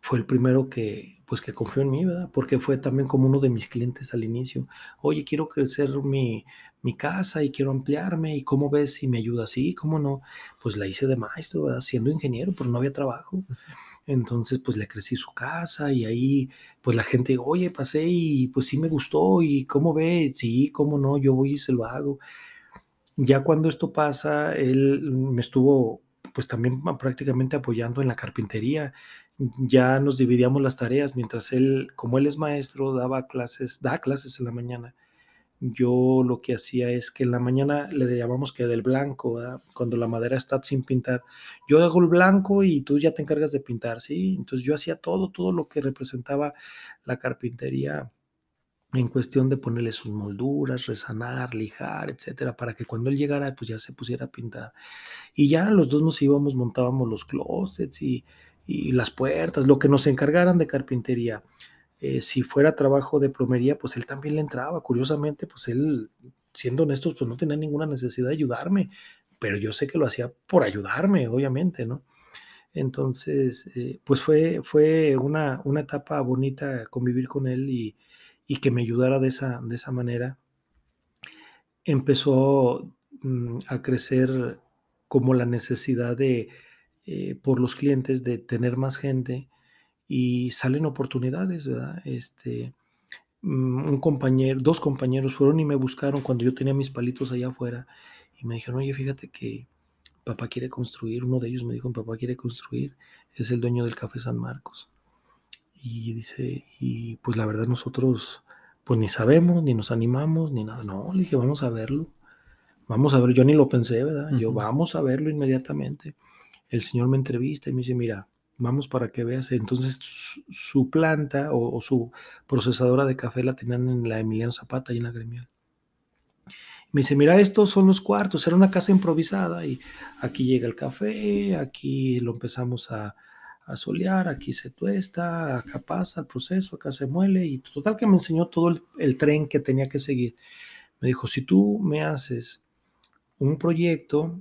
fue el primero que, pues que confió en mí, ¿verdad? Porque fue también como uno de mis clientes al inicio. Oye, quiero crecer mi, mi casa y quiero ampliarme y cómo ves si me ayuda así, cómo no, pues la hice de maestro, ¿verdad? siendo ingeniero, pero no había trabajo. Entonces, pues le crecí su casa y ahí, pues la gente, oye, pasé y pues sí me gustó y cómo ve, sí, cómo no, yo voy y se lo hago. Ya cuando esto pasa, él me estuvo pues también prácticamente apoyando en la carpintería. Ya nos dividíamos las tareas mientras él, como él es maestro, daba clases, da clases en la mañana yo lo que hacía es que en la mañana le llamamos que del blanco, cuando la madera está sin pintar, yo hago el blanco y tú ya te encargas de pintar, ¿sí? Entonces yo hacía todo, todo lo que representaba la carpintería en cuestión de ponerle sus molduras, resanar, lijar, etcétera, para que cuando él llegara, pues ya se pusiera a pintar. Y ya los dos nos íbamos, montábamos los closets y, y las puertas, lo que nos encargaran de carpintería. Eh, si fuera trabajo de plomería, pues él también le entraba. Curiosamente, pues él, siendo honestos, pues no tenía ninguna necesidad de ayudarme, pero yo sé que lo hacía por ayudarme, obviamente, ¿no? Entonces, eh, pues fue, fue una, una, etapa bonita convivir con él y, y, que me ayudara de esa, de esa manera. Empezó mm, a crecer como la necesidad de, eh, por los clientes, de tener más gente y salen oportunidades, ¿verdad? Este, mm, un compañero, dos compañeros fueron y me buscaron cuando yo tenía mis palitos allá afuera y me dijeron, oye, fíjate que papá quiere construir, uno de ellos me dijo, papá quiere construir, es el dueño del Café San Marcos. Y dice, y pues la verdad nosotros pues ni sabemos, ni nos animamos, ni nada. No, le dije, vamos a verlo. Vamos a ver, yo ni lo pensé, ¿verdad? Yo, vamos a verlo inmediatamente. El señor me entrevista y me dice, mira, vamos para que veas. Entonces su, planta o, su procesadora de café la tenían en la Emiliano Zapata y en la Gremial. Me dice, mira, estos son los cuartos, era una casa improvisada y aquí llega el café, aquí lo empezamos a, a solear, aquí se tuesta, acá pasa el proceso, acá se muele y total que me enseñó todo el, tren que tenía que seguir. Me dijo, si tú me haces un proyecto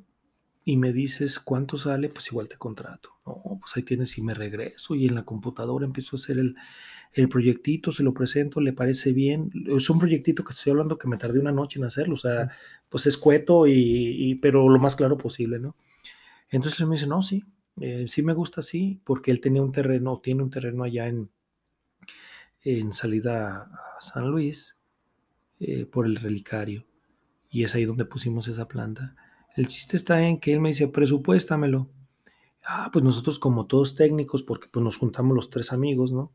y me dices cuánto sale, pues igual te contrato. No, pues ahí tienes y me regreso y en la computadora empiezo a hacer el, el proyectito, se lo presento, le parece bien. Es un proyectito que estoy hablando que me tardé una noche en hacerlo, o sea, pues es cueto y, y pero lo más claro posible, ¿no? Entonces me dice, no, sí, eh, sí me gusta así, porque él tenía un terreno, tiene un terreno allá en, en salida a San Luis eh, por el relicario. Y es ahí donde pusimos esa planta. El chiste está en que él me dice, presupuéstamelo. Ah, pues nosotros como todos técnicos, porque pues nos juntamos los tres amigos, ¿no?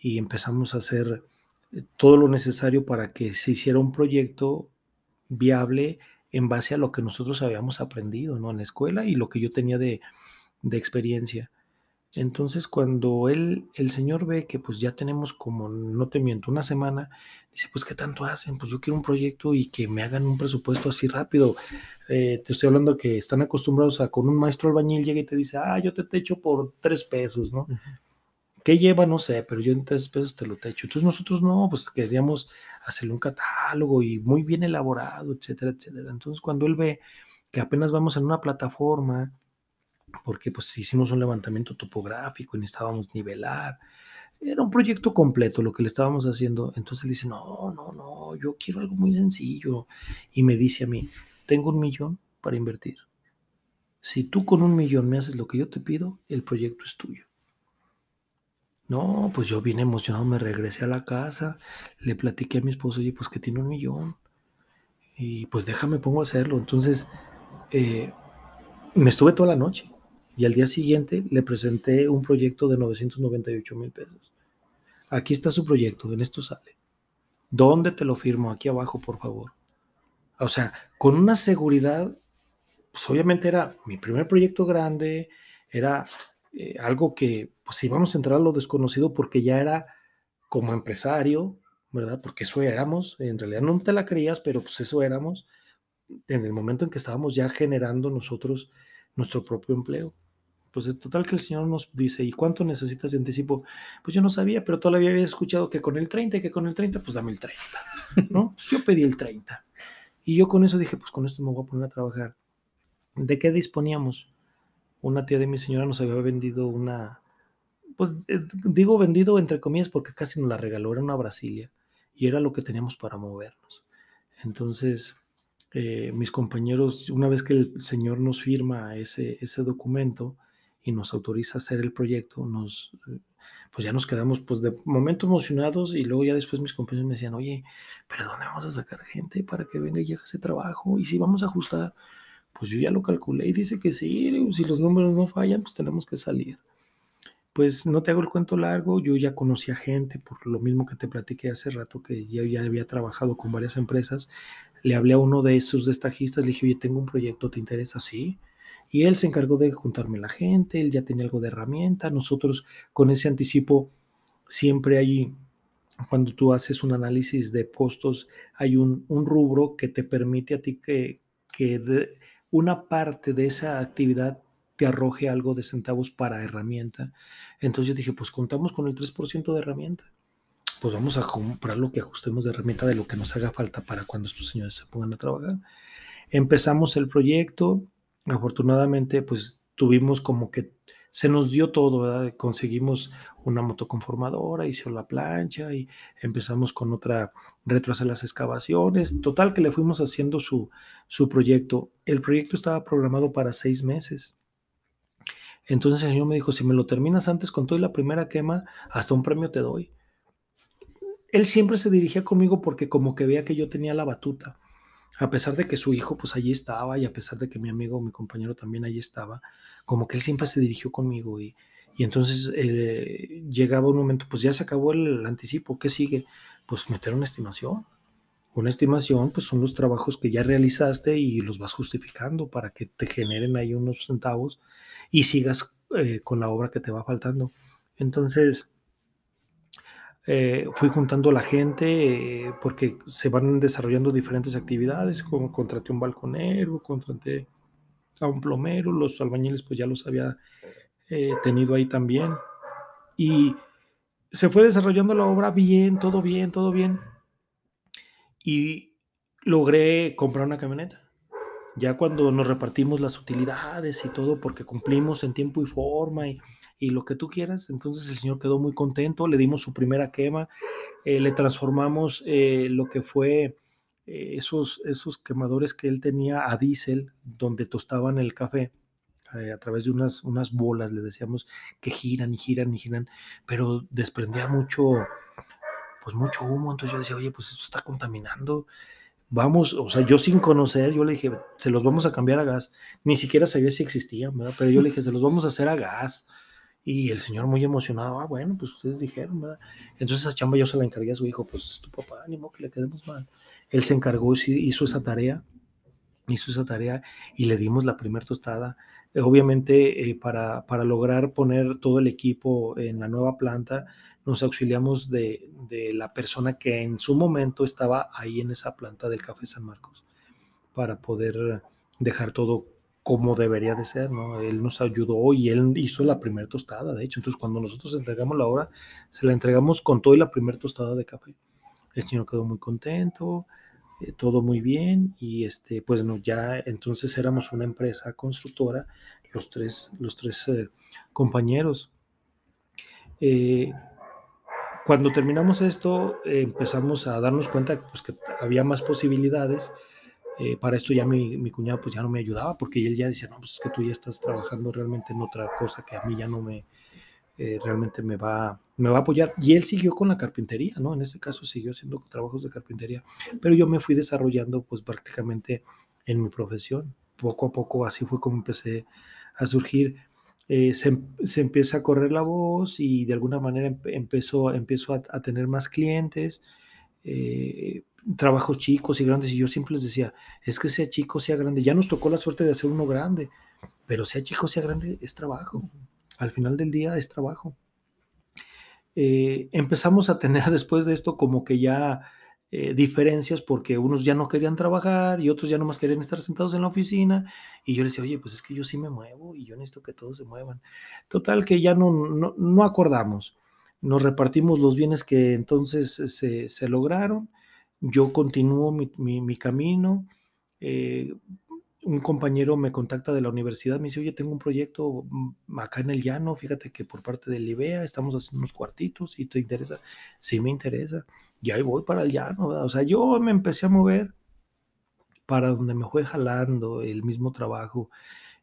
Y empezamos a hacer eh, todo lo necesario para que se hiciera un proyecto viable en base a lo que nosotros habíamos aprendido, ¿no? En la escuela y lo que yo tenía de, de experiencia. Entonces, cuando él, el Señor ve que pues ya tenemos como, no te miento, una semana, dice, pues ¿qué tanto hacen? Pues yo quiero un proyecto y que me hagan un presupuesto así rápido. Eh, te estoy hablando que están acostumbrados a con un maestro albañil llega y te dice, ah, yo te techo por tres pesos, ¿no? ¿Qué lleva? No sé, pero yo en tres pesos te lo techo. Entonces nosotros no, pues queríamos hacerle un catálogo y muy bien elaborado, etcétera, etcétera. Entonces cuando él ve que apenas vamos en una plataforma, porque pues hicimos un levantamiento topográfico y necesitábamos nivelar. Era un proyecto completo lo que le estábamos haciendo. Entonces dice, no, no, no, yo quiero algo muy sencillo. Y me dice a mí, tengo un millón para invertir. Si tú con un millón me haces lo que yo te pido, el proyecto es tuyo. No, pues yo bien emocionado me regresé a la casa, le platiqué a mi esposo, oye, pues que tiene un millón. Y pues déjame, pongo a hacerlo. Entonces, eh, me estuve toda la noche y al día siguiente le presenté un proyecto de 998 mil pesos. Aquí está su proyecto, en esto sale. ¿Dónde te lo firmo? Aquí abajo, por favor. O sea, con una seguridad, pues obviamente era mi primer proyecto grande, era eh, algo que pues íbamos a entrar a lo desconocido porque ya era como empresario, ¿verdad? Porque eso éramos, en realidad no te la creías, pero pues eso éramos en el momento en que estábamos ya generando nosotros nuestro propio empleo. Pues es total que el Señor nos dice, ¿y cuánto necesitas de anticipo? Pues yo no sabía, pero todavía había escuchado que con el 30 y que con el 30, pues dame el 30, ¿no? Pues yo pedí el 30. Y yo con eso dije, pues con esto me voy a poner a trabajar. ¿De qué disponíamos? Una tía de mi señora nos había vendido una, pues eh, digo vendido entre comillas porque casi nos la regaló, era una Brasilia y era lo que teníamos para movernos. Entonces, eh, mis compañeros, una vez que el Señor nos firma ese, ese documento, y nos autoriza a hacer el proyecto, nos, pues ya nos quedamos pues de momento emocionados y luego ya después mis compañeros me decían, oye, pero ¿dónde vamos a sacar gente para que venga y haga ese trabajo? Y si vamos a ajustar, pues yo ya lo calculé y dice que sí, si los números no fallan, pues tenemos que salir. Pues no te hago el cuento largo, yo ya conocía gente, por lo mismo que te platiqué hace rato, que ya, ya había trabajado con varias empresas, le hablé a uno de esos destajistas, le dije, oye, tengo un proyecto, ¿te interesa? Sí. Y él se encargó de juntarme la gente, él ya tenía algo de herramienta, nosotros con ese anticipo siempre hay, cuando tú haces un análisis de costos, hay un, rubro que te permite a ti que, que una parte de esa actividad te arroje algo de centavos para herramienta. Entonces yo dije, pues contamos con el 3% de herramienta. Pues vamos a comprar lo que ajustemos de herramienta de lo que nos haga falta para cuando estos señores se pongan a trabajar. Empezamos el proyecto, afortunadamente, pues tuvimos como que se nos dio todo, ¿verdad? Conseguimos una motoconformadora, hizo la plancha y empezamos con otra retro hacer las excavaciones. Total que le fuimos haciendo su, su proyecto. El proyecto estaba programado para seis meses. Entonces el señor me dijo, si me lo terminas antes con toda la primera quema, hasta un premio te doy. Él siempre se dirigía conmigo porque como que veía que yo tenía la batuta. A pesar de que su hijo pues allí estaba y a pesar de que mi amigo, mi compañero también allí estaba, como que él siempre se dirigió conmigo y, y entonces eh, llegaba un momento, pues ya se acabó el, anticipo, ¿qué sigue? Pues meter una estimación. Una estimación, pues son los trabajos que ya realizaste y los vas justificando para que te generen ahí unos centavos y sigas eh, con la obra que te va faltando. Entonces, eh, fui juntando a la gente porque se van desarrollando diferentes actividades, como contraté un balconero, contraté a un plomero, los albañiles pues ya los había eh, tenido ahí también. Y se fue desarrollando la obra bien, todo bien, todo bien. Y logré comprar una camioneta. Ya cuando nos repartimos las utilidades y todo, porque cumplimos en tiempo y forma y, lo que tú quieras, entonces el señor quedó muy contento, le dimos su primera quema, eh, le transformamos eh, lo que fue esos, esos quemadores que él tenía a diésel, donde tostaban el café eh, a través de unas, unas bolas, le decíamos, que giran y giran y giran, pero desprendía mucho, pues mucho humo, entonces yo decía, oye, pues esto está contaminando, vamos, o sea, yo sin conocer, yo le dije, se los vamos a cambiar a gas, ni siquiera sabía si existían, ¿verdad? Pero yo le dije, se los vamos a hacer a gas, y el señor muy emocionado, ah, bueno, pues ustedes dijeron, ¿verdad? Entonces esa chamba yo se la encargué a su hijo, pues es tu papá, ni modo que le quedemos mal. Él se encargó, hizo esa tarea, hizo esa tarea y le dimos la primera tostada obviamente, eh, para, lograr poner todo el equipo en la nueva planta, nos auxiliamos de, la persona que en su momento estaba ahí en esa planta del Café San Marcos, para poder dejar todo como debería de ser, ¿no? Él nos ayudó y él hizo la primera tostada, de hecho. Entonces, cuando nosotros entregamos la obra, se la entregamos con todo y la primera tostada de café. El señor quedó muy contento, eh, todo muy bien y este, pues no, ya entonces éramos una empresa constructora, los tres, los tres eh, compañeros. Eh, cuando terminamos esto, empezamos a darnos cuenta pues, que había más posibilidades. para esto ya mi, mi, cuñado pues ya no me ayudaba porque él ya decía, no, pues es que tú ya estás trabajando realmente en otra cosa que a mí ya no me, realmente me va, me va a apoyar. Y él siguió con la carpintería, ¿no? En este caso siguió haciendo trabajos de carpintería, pero yo me fui desarrollando pues prácticamente en mi profesión. Poco a poco así fue como empecé a surgir. Eh, se, se, empieza a correr la voz y de alguna manera empezó, empezó a, tener más clientes, eh, trabajos chicos y grandes, y yo siempre les decía, es que sea chico, sea grande, ya nos tocó la suerte de hacer uno grande, pero sea chico, sea grande, es trabajo. Al final del día es trabajo. Eh, empezamos a tener después de esto como que ya eh, diferencias porque unos ya no querían trabajar y otros ya no más querían estar sentados en la oficina y yo les decía, oye, pues es que yo sí me muevo y yo necesito que todos se muevan. Total que ya no, no, acordamos, nos repartimos los bienes que entonces se, lograron, yo continúo mi, mi, camino, eh, un compañero me contacta de la universidad, me dice, oye, tengo un proyecto mm, acá en el llano, fíjate que por parte del IBEA estamos haciendo unos cuartitos y te interesa. Sí me interesa. Y voy para el llano, o sea, yo me empecé a mover para donde me fue jalando el mismo trabajo.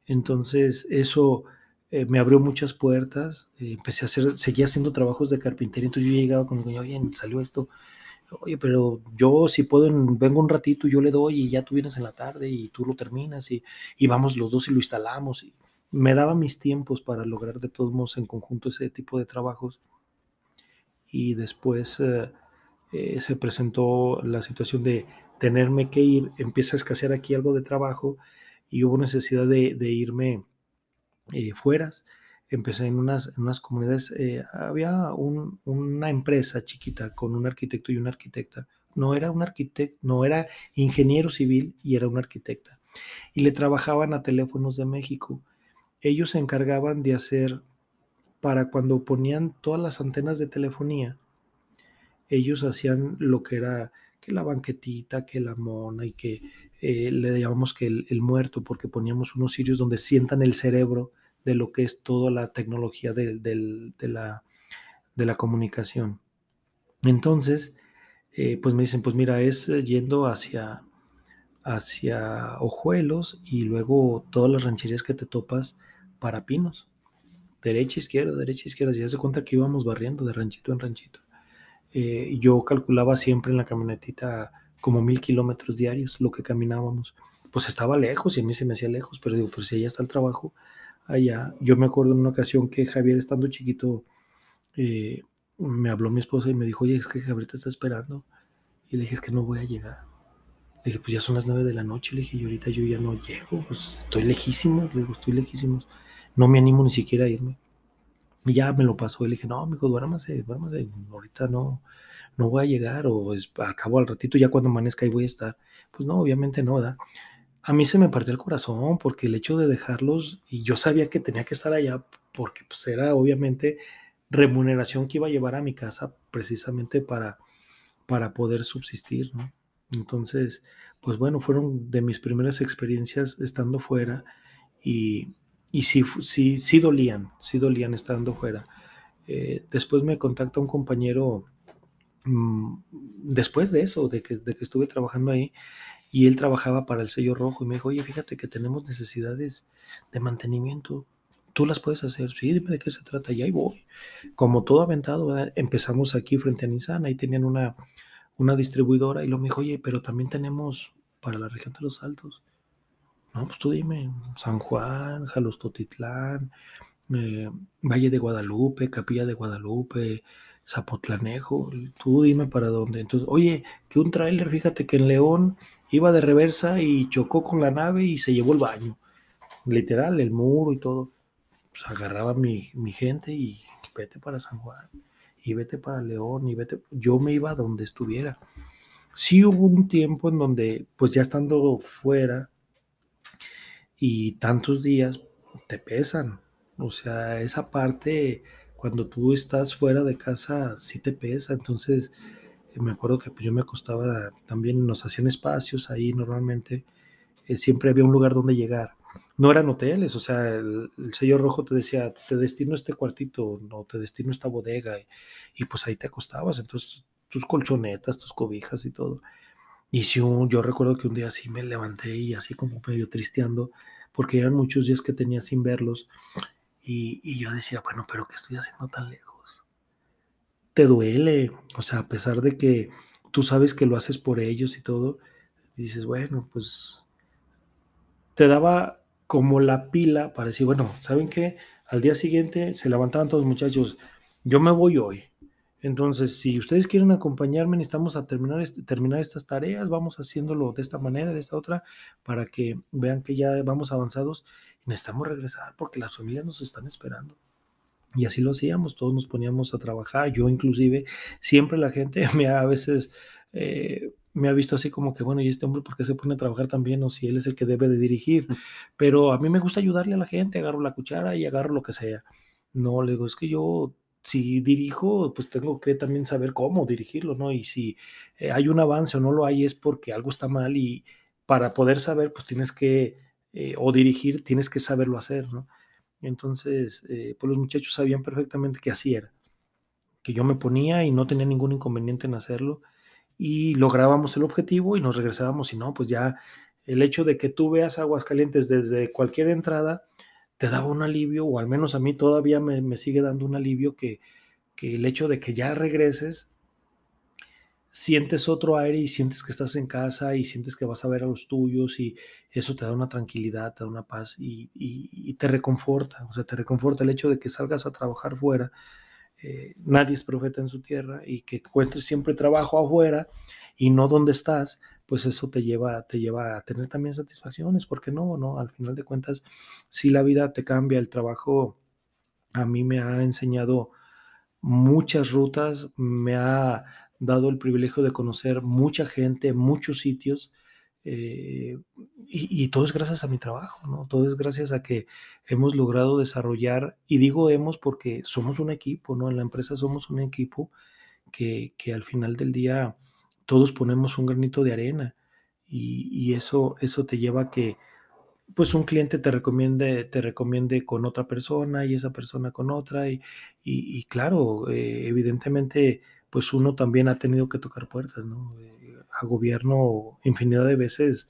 Entonces, eso eh, me abrió muchas puertas. Eh, empecé a hacer, seguía haciendo trabajos de carpintería. Entonces, yo llegaba con oye, salió esto oye, pero yo si puedo, vengo un ratito, yo le doy y ya tú vienes en la tarde y tú lo terminas y, vamos los dos y lo instalamos. Y me daba mis tiempos para lograr de todos modos en conjunto ese tipo de trabajos. Y después eh, eh, se presentó la situación de tenerme que ir, empieza a escasear aquí algo de trabajo y hubo necesidad de, irme eh, fueras empecé en unas, unas comunidades, eh, había una empresa chiquita con un arquitecto y una arquitecta. No era un arquitecto, no era ingeniero civil y era una arquitecta. Y le trabajaban a teléfonos de México. Ellos se encargaban de hacer, para cuando ponían todas las antenas de telefonía, ellos hacían lo que era que la banquetita, que la mona y que eh, le llamamos que el, muerto, porque poníamos unos sitios donde sientan el cerebro de lo que es toda la tecnología de, la, de la, comunicación. Entonces, eh, pues me dicen, pues mira, es eh, yendo hacia, hacia Ojuelos y luego todas las rancherías que te topas para Pinos. Derecha, izquierda, derecha, izquierda. Ya se cuenta que íbamos barriendo de ranchito en ranchito. Eh, yo calculaba siempre en la camionetita como mil kilómetros diarios lo que caminábamos. Pues estaba lejos y a mí se me hacía lejos, pero digo, pues si allá está el trabajo, allá. Yo me acuerdo en una ocasión que Javier, estando chiquito, eh, me habló mi esposa y me dijo, oye, es que Javier te está esperando. Y le dije, es que no voy a llegar. Le dije, pues ya son las nueve de la noche. Le dije, y ahorita yo ya no llego, pues estoy lejísimo. Le digo, estoy lejísimo. No me animo ni siquiera a irme. Y ya me lo pasó. Y le dije, no, amigo, duérmase, duérmase. Ahorita no, no voy a llegar. O es, acabo al ratito, ya cuando amanezca ahí voy a estar. Pues no, obviamente no, da. A mí se me partió el corazón porque el hecho de dejarlos, y yo sabía que tenía que estar allá porque pues era obviamente remuneración que iba a llevar a mi casa precisamente para, para poder subsistir, ¿no? Entonces, pues bueno, fueron de mis primeras experiencias estando fuera y, y sí, sí, sí dolían, sí dolían estando fuera. Eh, después me contacta un compañero, mm, después de eso, de que, de que estuve trabajando ahí, y él trabajaba para el sello rojo y me dijo, oye, fíjate que tenemos necesidades de mantenimiento tú las puedes hacer. Sí, dime de qué se trata. Y ahí voy. Como todo aventado, empezamos aquí frente a Nissan. Ahí tenían una, una distribuidora y lo me dijo, oye, pero también tenemos para la región de los Altos. No, pues tú dime, San Juan, Jalostotitlán, eh, Valle de Guadalupe, Capilla de Guadalupe, Zapotlanejo, tú dime para dónde. Entonces, oye, que un tráiler, fíjate que en León iba de reversa y chocó con la nave y se llevó el baño. Literal, el muro y todo pues agarraba mi, mi gente y vete para San Juan, y vete para León, y vete, yo me iba donde estuviera. Sí hubo un tiempo en donde, pues ya estando fuera y tantos días, te pesan. O sea, esa parte, cuando tú estás fuera de casa, sí te pesa. Entonces, me acuerdo que pues, yo me acostaba, también nos hacían espacios ahí normalmente, eh, siempre había un lugar donde llegar no eran hoteles, o sea, el, sello rojo te decía, te destino este cuartito, no, te destino esta bodega, y, pues ahí te acostabas, entonces tus colchonetas, tus cobijas y todo. Y si yo recuerdo que un día así me levanté y así como medio tristeando, porque eran muchos días que tenía sin verlos, y, y yo decía, bueno, pero ¿qué estoy haciendo tan lejos? Te duele, o sea, a pesar de que tú sabes que lo haces por ellos y todo, dices, bueno, pues te daba como la pila para decir, bueno, ¿saben qué? Al día siguiente se levantaban todos los muchachos, yo me voy hoy. Entonces, si ustedes quieren acompañarme, necesitamos a terminar, terminar estas tareas, vamos haciéndolo de esta manera, de esta otra, para que vean que ya vamos avanzados y necesitamos regresar porque las familias nos están esperando. Y así lo hacíamos, todos nos poníamos a trabajar, yo inclusive, siempre la gente me a veces eh, me ha visto así como que, bueno, ¿y este hombre por qué se pone a trabajar también? O si él es el que debe de dirigir. Pero a mí me gusta ayudarle a la gente, agarro la cuchara y agarro lo que sea. No, le digo, es que yo si dirijo, pues tengo que también saber cómo dirigirlo, ¿no? Y si eh, hay un avance o no lo hay es porque algo está mal y para poder saber, pues tienes que, eh, o dirigir, tienes que saberlo hacer, ¿no? Entonces, eh, pues los muchachos sabían perfectamente que así era, que yo me ponía y no tenía ningún inconveniente en hacerlo y lográbamos el objetivo y nos regresábamos. Y no, pues ya el hecho de que tú veas Aguascalientes desde cualquier entrada te daba un alivio, o al menos a mí todavía me, sigue dando un alivio que, que, el hecho de que ya regreses, sientes otro aire y sientes que estás en casa y sientes que vas a ver a los tuyos y eso te da una tranquilidad, te da una paz y, y te reconforta, o sea, te reconforta el hecho de que salgas a trabajar fuera eh, nadie es profeta en su tierra y que encuentres siempre trabajo afuera y no donde estás, pues eso te lleva, te lleva a tener también satisfacciones, porque no, no, al final de cuentas, si la vida te cambia, el trabajo a mí me ha enseñado muchas rutas, me ha dado el privilegio de conocer mucha gente, muchos sitios, eh, y, todo es gracias a mi trabajo, ¿no? Todo es gracias a que hemos logrado desarrollar, y digo hemos porque somos un equipo, ¿no? En la empresa somos un equipo que, al final del día todos ponemos un granito de arena y, eso, eso te lleva a que pues un cliente te recomiende, te recomiende con otra persona y esa persona con otra y, y, claro, eh, evidentemente pues uno también ha tenido que tocar puertas, ¿no? Eh, a gobierno infinidad de veces,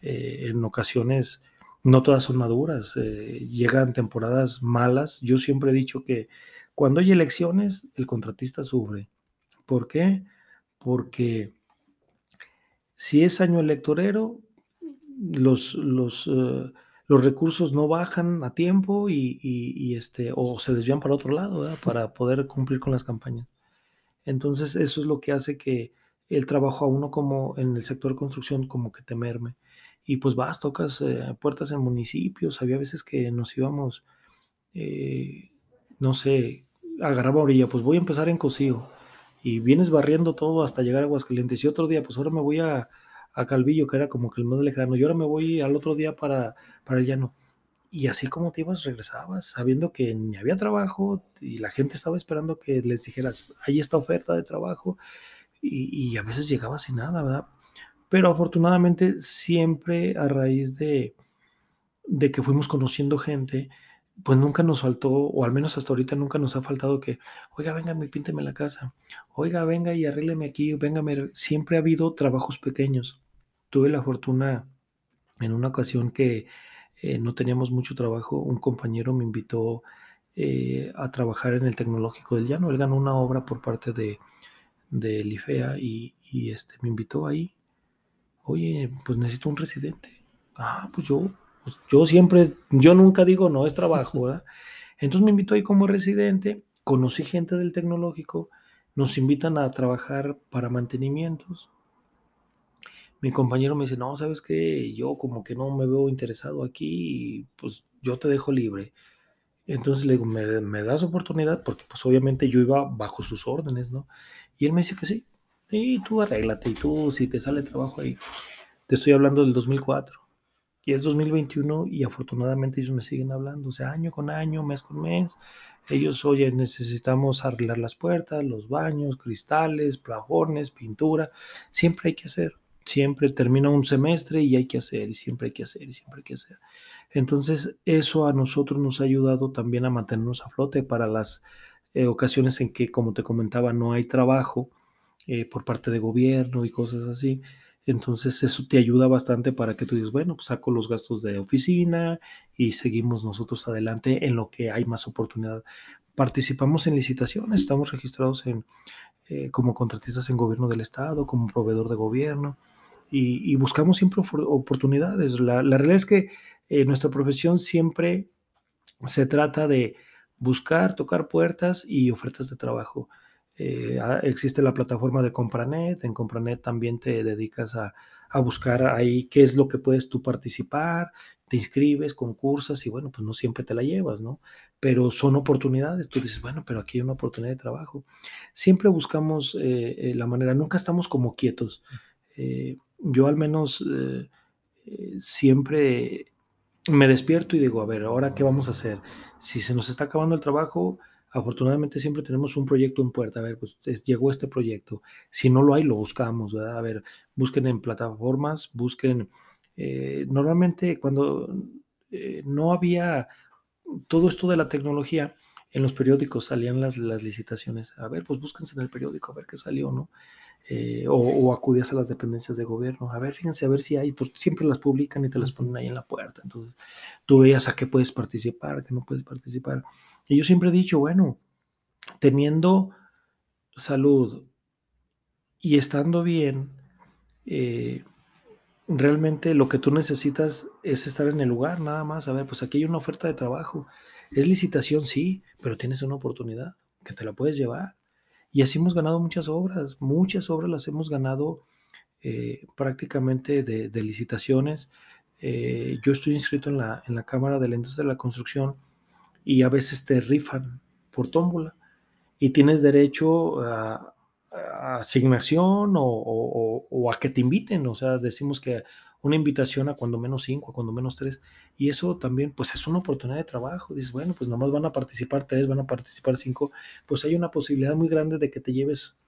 eh, en ocasiones no todas son maduras, llegan temporadas malas. Yo siempre he dicho que cuando hay elecciones, el contratista sufre. ¿Por qué? Porque Si es año electorero, los, los, eh, los recursos no bajan a tiempo y, este, o se desvían para otro lado para poder cumplir con las campañas. Entonces eso es lo que hace que el trabajo a uno como en el sector construcción como que temerme. Y pues vas, tocas eh, puertas en municipios, había veces que nos íbamos, eh, no sé, agarraba orilla, pues voy a empezar en Cosío y vienes barriendo todo hasta llegar a Aguascalientes y otro día, pues ahora me voy a, a Calvillo, que era como que el más lejano, y ahora me voy al otro día para, para el llano. Y así como te ibas, regresabas, sabiendo que ni había trabajo y la gente estaba esperando que les dijeras, hay esta oferta de trabajo, y, y a veces llegaba sin nada, ¿verdad? Pero afortunadamente siempre a raíz de, de que fuimos conociendo gente, pues nunca nos faltó, o al menos hasta ahorita nunca nos ha faltado que, oiga, venga, me pínteme la casa, oiga, venga y arrégleme aquí, venga, siempre ha habido trabajos pequeños. Tuve la fortuna en una ocasión que eh, no teníamos mucho trabajo, un compañero me invitó eh, a trabajar en el tecnológico del llano, él ganó una obra por parte de, de IFEA y, y este, me invitó ahí, oye, pues necesito un residente. Ah, pues yo pues, yo siempre, yo nunca digo no, es trabajo, ¿verdad? Entonces me invitó ahí como residente, conocí gente del tecnológico, nos invitan a trabajar para mantenimientos. Mi compañero me dice, no, sabes que yo como que no me veo interesado aquí pues yo te dejo libre. Entonces le digo, ¿me, me das oportunidad? Porque pues obviamente yo iba bajo sus órdenes, ¿no? Y él me dice que sí. Y tú arréglate y tú si te sale trabajo ahí. Te estoy hablando del 2004 es 2021 y afortunadamente ellos me siguen hablando, o sea, año con año, mes con mes. Ellos, oye, necesitamos arreglar las puertas, los baños, cristales, plafones, pintura. Siempre hay que hacer. Siempre termina un semestre y hay que hacer, y siempre hay que hacer, y siempre hay que hacer. Entonces, eso a nosotros nos ha ayudado también a mantenernos a flote para las eh, ocasiones en que, como te comentaba, no hay trabajo eh, por parte de gobierno y cosas así. Entonces eso te ayuda bastante para que tú digas, bueno, pues saco los gastos de oficina y seguimos nosotros adelante en lo que hay más oportunidad. Participamos en licitaciones, estamos registrados en, eh, como contratistas en gobierno del Estado, como proveedor de gobierno y, buscamos siempre oportunidades. La, realidad es que eh, nuestra profesión siempre se trata de buscar, tocar puertas y ofertas de trabajo. Eh, existe la plataforma de Compranet, en Compranet también te dedicas a, buscar ahí qué es lo que puedes tú participar, te inscribes, concursas y bueno, pues no siempre te la llevas, ¿no? Pero son oportunidades, tú dices, bueno, pero aquí hay una oportunidad de trabajo. Siempre buscamos eh, eh, la manera, nunca estamos como quietos. yo al menos siempre me despierto y digo, a ver, ahora qué vamos a hacer. Si se nos está acabando el trabajo, afortunadamente siempre tenemos un proyecto en puerta. A ver, pues llegó este proyecto. Si no lo hay, lo buscamos. ¿verdad? A ver, busquen en plataformas, busquen. Eh, normalmente cuando eh, no había todo esto de la tecnología, en los periódicos salían las, las licitaciones. A ver, pues búsquense en el periódico a ver qué salió, ¿no? Eh, o, acudías a las dependencias de gobierno. A ver, fíjense, a ver si hay, pues siempre las publican y te las ponen ahí en la puerta. Entonces, tú veías a qué puedes participar, a qué no puedes participar. Y yo siempre he dicho, bueno, teniendo salud y estando bien, eh, realmente lo que tú necesitas es estar en el lugar, nada más. A ver, pues aquí hay una oferta de trabajo. Es licitación, sí, pero tienes una oportunidad que te la puedes llevar. Y así hemos ganado muchas obras, muchas obras las hemos ganado eh, prácticamente de, licitaciones. Eh, yo estoy inscrito en la, en la Cámara de la Industria de la Construcción y a veces te rifan por tómbola y tienes derecho a, asignación o, a que te inviten. O sea, decimos que una invitación a cuando menos cinco, a cuando menos tres. Y eso también, pues es una oportunidad de trabajo. Dices, bueno, pues nomás van a participar tres, van a participar cinco. Pues hay una posibilidad muy grande de que te lleves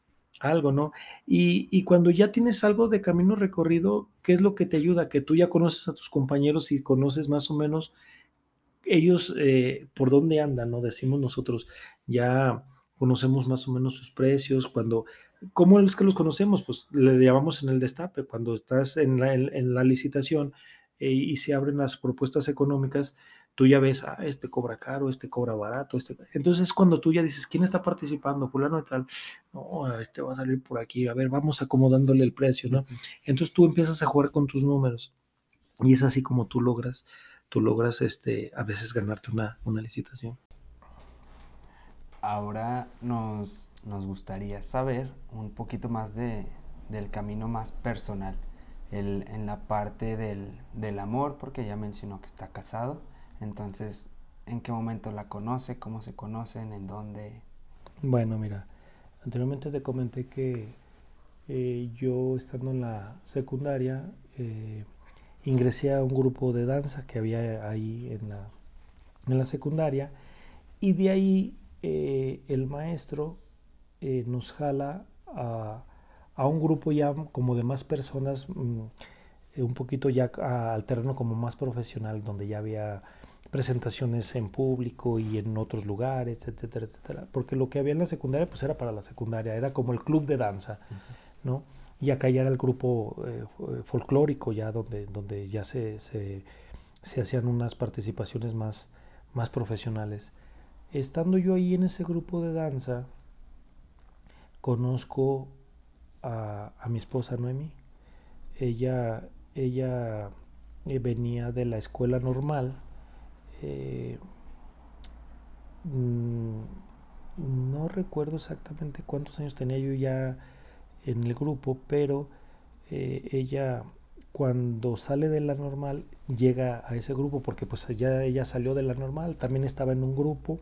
algo, ¿no? Y, y, cuando ya tienes algo de camino recorrido, ¿qué es lo que te ayuda? Que tú ya conoces a tus compañeros y conoces más o menos ellos eh, por dónde andan, ¿no? Decimos nosotros, ya conocemos más o menos sus precios, cuando ¿Cómo es que los conocemos? Pues le llamamos en el destape, cuando estás en la, licitación eh, y se abren las propuestas económicas, tú ya ves, ah, este cobra caro, este cobra barato, este... Entonces cuando tú ya dices, ¿quién está participando? Fulano y tal, no, este va a salir por aquí, a ver, vamos acomodándole el precio, ¿no? Entonces tú empiezas a jugar con tus números y es así como tú logras, tú logras este, a veces ganarte una, una licitación. Ahora nos, nos gustaría saber un poquito más de, del camino más personal, el, en la parte del, del amor, porque ya mencionó que está casado entonces, ¿en qué momento la conoce? ¿Cómo se conocen? ¿En dónde? Bueno, mira, anteriormente te comenté que eh, yo estando en la secundaria eh, ingresé a un grupo de danza que había ahí en la, en la secundaria y de ahí eh, el maestro nos jala a, a, un grupo ya como de más personas, mm, un poquito ya al terreno como más profesional, donde ya había presentaciones en público y en otros lugares, etcétera, etcétera. Porque lo que había en la secundaria, pues era para la secundaria, era como el club de danza, ¿no? Y acá ya era el grupo eh, folclórico, ya donde, donde ya se, se, se, hacían unas participaciones más, más profesionales. Estando yo ahí en ese grupo de danza, conozco a, a mi esposa Noemi. Ella, ella eh, venía de la escuela normal, eh, mm, no recuerdo exactamente cuántos años tenía yo ya en el grupo, pero eh, ella cuando sale de la normal llega a ese grupo porque pues ya ella salió de la normal, también estaba en un grupo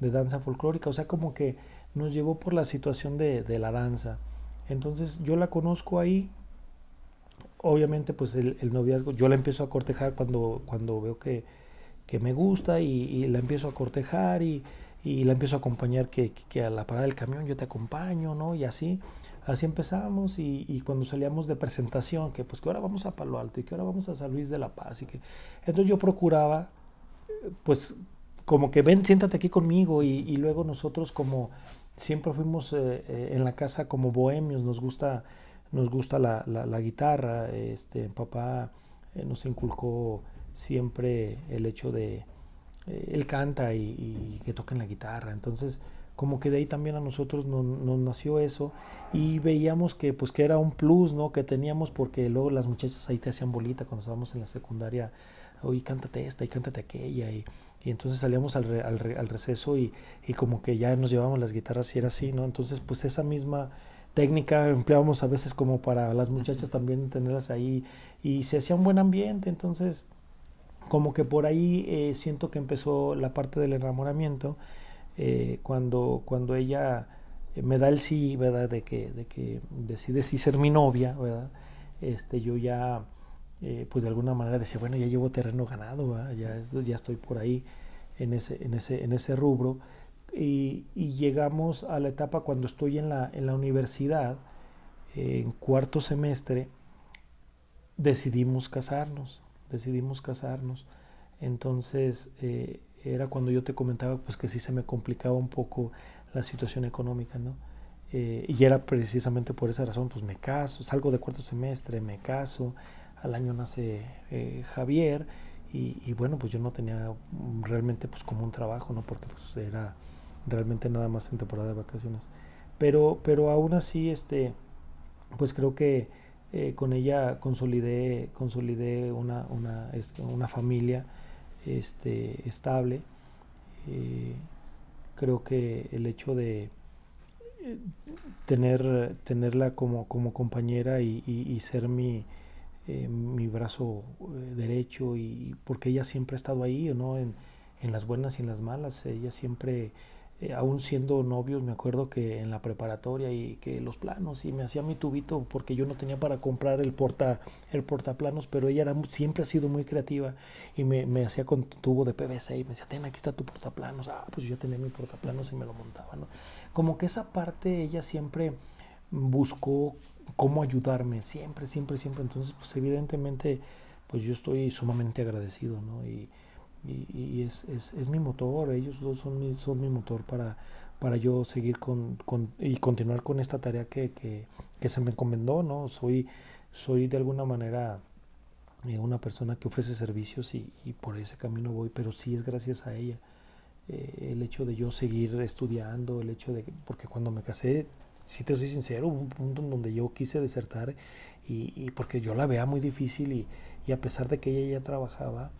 de danza folclórica, o sea como que nos llevó por la situación de, la danza. Entonces yo la conozco ahí, obviamente pues el, noviazgo, yo la empiezo a cortejar cuando, cuando veo que, que me gusta y, la empiezo a cortejar y, y, la empiezo a acompañar que, que, a la parada del camión yo te acompaño, ¿no? Y así, así empezamos y, y, cuando salíamos de presentación, que pues que ahora vamos a Palo Alto y que ahora vamos a San Luis de la Paz y que entonces yo procuraba pues como que ven, siéntate aquí conmigo y, y luego nosotros como siempre fuimos eh, eh, en la casa como bohemios, nos gusta, nos gusta la, la, guitarra, este, papá eh, nos inculcó siempre el hecho de él canta y, que toquen la guitarra. Entonces, como que de ahí también a nosotros nos, nació eso. Y veíamos que pues que era un plus, ¿no? Que teníamos porque luego las muchachas ahí te hacían bolita cuando estábamos en la secundaria, oye, cántate esta y cántate aquella. Y, y entonces salíamos al, al, al receso y, y, como que ya nos llevábamos las guitarras y era así, ¿no? Entonces, pues esa misma técnica empleábamos a veces como para las muchachas también tenerlas ahí. Y se hacía un buen ambiente, entonces como que por ahí eh, siento que empezó la parte del enamoramiento eh, cuando, cuando ella eh, me da el sí, ¿verdad? De que, de que decide sí ser mi novia, ¿verdad? Este, yo ya, pues de alguna manera decía, bueno, ya llevo terreno ganado, Ya, ya estoy por ahí en ese, en ese, en ese rubro. Y, y, llegamos a la etapa cuando estoy en la, en la universidad, en cuarto semestre, decidimos casarnos decidimos casarnos. Entonces eh, era cuando yo te comentaba pues que sí se me complicaba un poco la situación económica, ¿no? Eh, y era precisamente por esa razón, pues me caso, salgo de cuarto semestre, me caso, al año nace eh, Javier y, bueno, pues yo no tenía realmente pues como un trabajo, ¿no? Porque pues era realmente nada más en temporada de vacaciones. Pero, pero aún así, este, pues creo que eh, con ella consolidé, consolidé una, una, este, una familia este, estable. Eh, creo que el hecho de eh, tener, tenerla como, como compañera y, ser mi, mi brazo derecho, y porque ella siempre ha estado ahí, ¿no? En, en las buenas y en las malas, ella siempre eh, aún siendo novios, me acuerdo que en la preparatoria y que los planos y me hacía mi tubito porque yo no tenía para comprar el porta el portaplanos, pero ella era, siempre ha sido muy creativa y me, me hacía con tubo de PVC y me decía, ten, aquí está tu portaplanos. Ah, pues yo tenía mi portaplanos y me lo montaba, ¿no? Como que esa parte ella siempre buscó cómo ayudarme, siempre, siempre, siempre. Entonces, pues evidentemente, pues yo estoy sumamente agradecido, ¿no? Y, es, es, es, mi motor, ellos dos son mi, son mi motor para, para yo seguir con, con, y continuar con esta tarea que, que, se me encomendó, ¿no? Soy, soy de alguna manera eh, una persona que ofrece servicios y, por ese camino voy, pero sí es gracias a ella. Eh, el hecho de yo seguir estudiando, el hecho de, porque cuando me casé, si te soy sincero, hubo un punto en donde yo quise desertar y, porque yo la veía muy difícil y, y, a pesar de que ella ya trabajaba,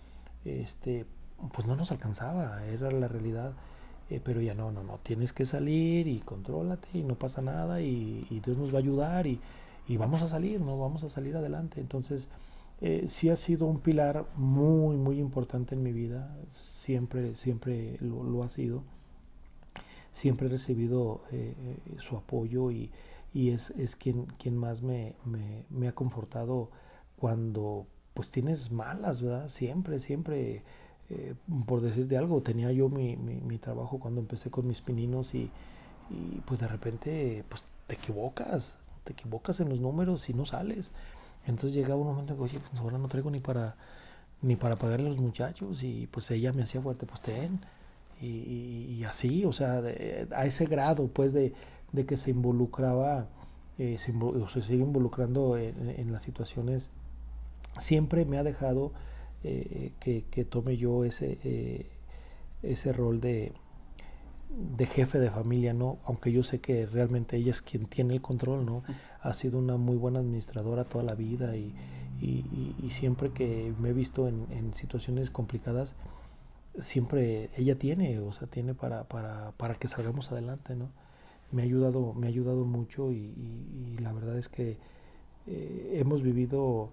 este, pues no nos alcanzaba, era la realidad. Eh, pero ya no, no, no, tienes que salir y contrólate y no pasa nada y, Dios nos va a ayudar y, y, vamos a salir, ¿no? Vamos a salir adelante. Entonces, eh, sí ha sido un pilar muy, muy importante en mi vida, siempre, siempre lo, ha sido. Siempre he recibido eh, su apoyo y, y es, es, quien, quien más me, me, me ha confortado cuando pues tienes malas, ¿verdad? Siempre, siempre eh, por decirte algo, tenía yo mi, mi, trabajo cuando empecé con mis pininos y, y, pues de repente pues te equivocas, te equivocas en los números y no sales. Entonces llegaba un momento en que, oye, pues ahora no traigo ni para ni para pagarle a los muchachos y pues ella me hacía fuerte, pues ten. Y, y, así, o sea, a ese grado pues de, de que se involucraba eh, se o se sigue involucrando en las situaciones, siempre me ha dejado eh, que, tome yo ese, eh, ese rol de, de jefe de familia, ¿no? Aunque yo sé que realmente ella es quien tiene el control, ¿no? Ha sido una muy buena administradora toda la vida y, y, siempre que me he visto en, en, situaciones complicadas, siempre ella tiene, o sea, tiene para, para, para que salgamos adelante, ¿no? Me ha ayudado, me ha ayudado mucho y, la verdad es que eh, hemos vivido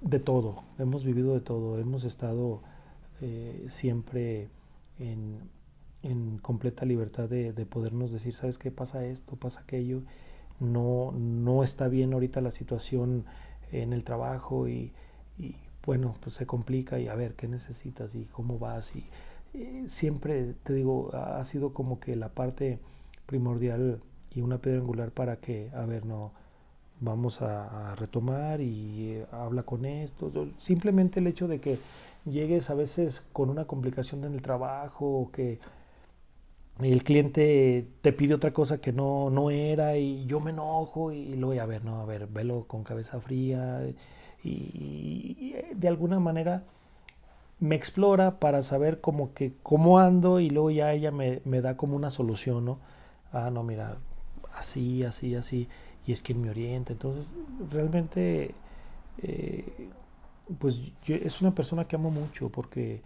de todo, hemos vivido de todo, hemos estado eh, siempre en, completa libertad de, podernos decir, ¿sabes qué pasa esto, pasa aquello? No, no está bien ahorita la situación en el trabajo y, bueno, pues se complica y a ver, ¿qué necesitas y cómo vas? Y, siempre, te digo, ha sido como que la parte primordial y una piedra angular para que, a ver, no, vamos a, retomar y eh, habla con esto. Simplemente el hecho de que llegues a veces con una complicación en el trabajo o que el cliente te pide otra cosa que no, no era y yo me enojo y, lo voy a ver, no, a ver, velo con cabeza fría y, de alguna manera me explora para saber como que cómo ando y luego ya ella me, me da como una solución, ¿no? Ah, no, mira, así, así, así y es quien me orienta. Entonces, realmente, eh, pues yo, es una persona que amo mucho porque,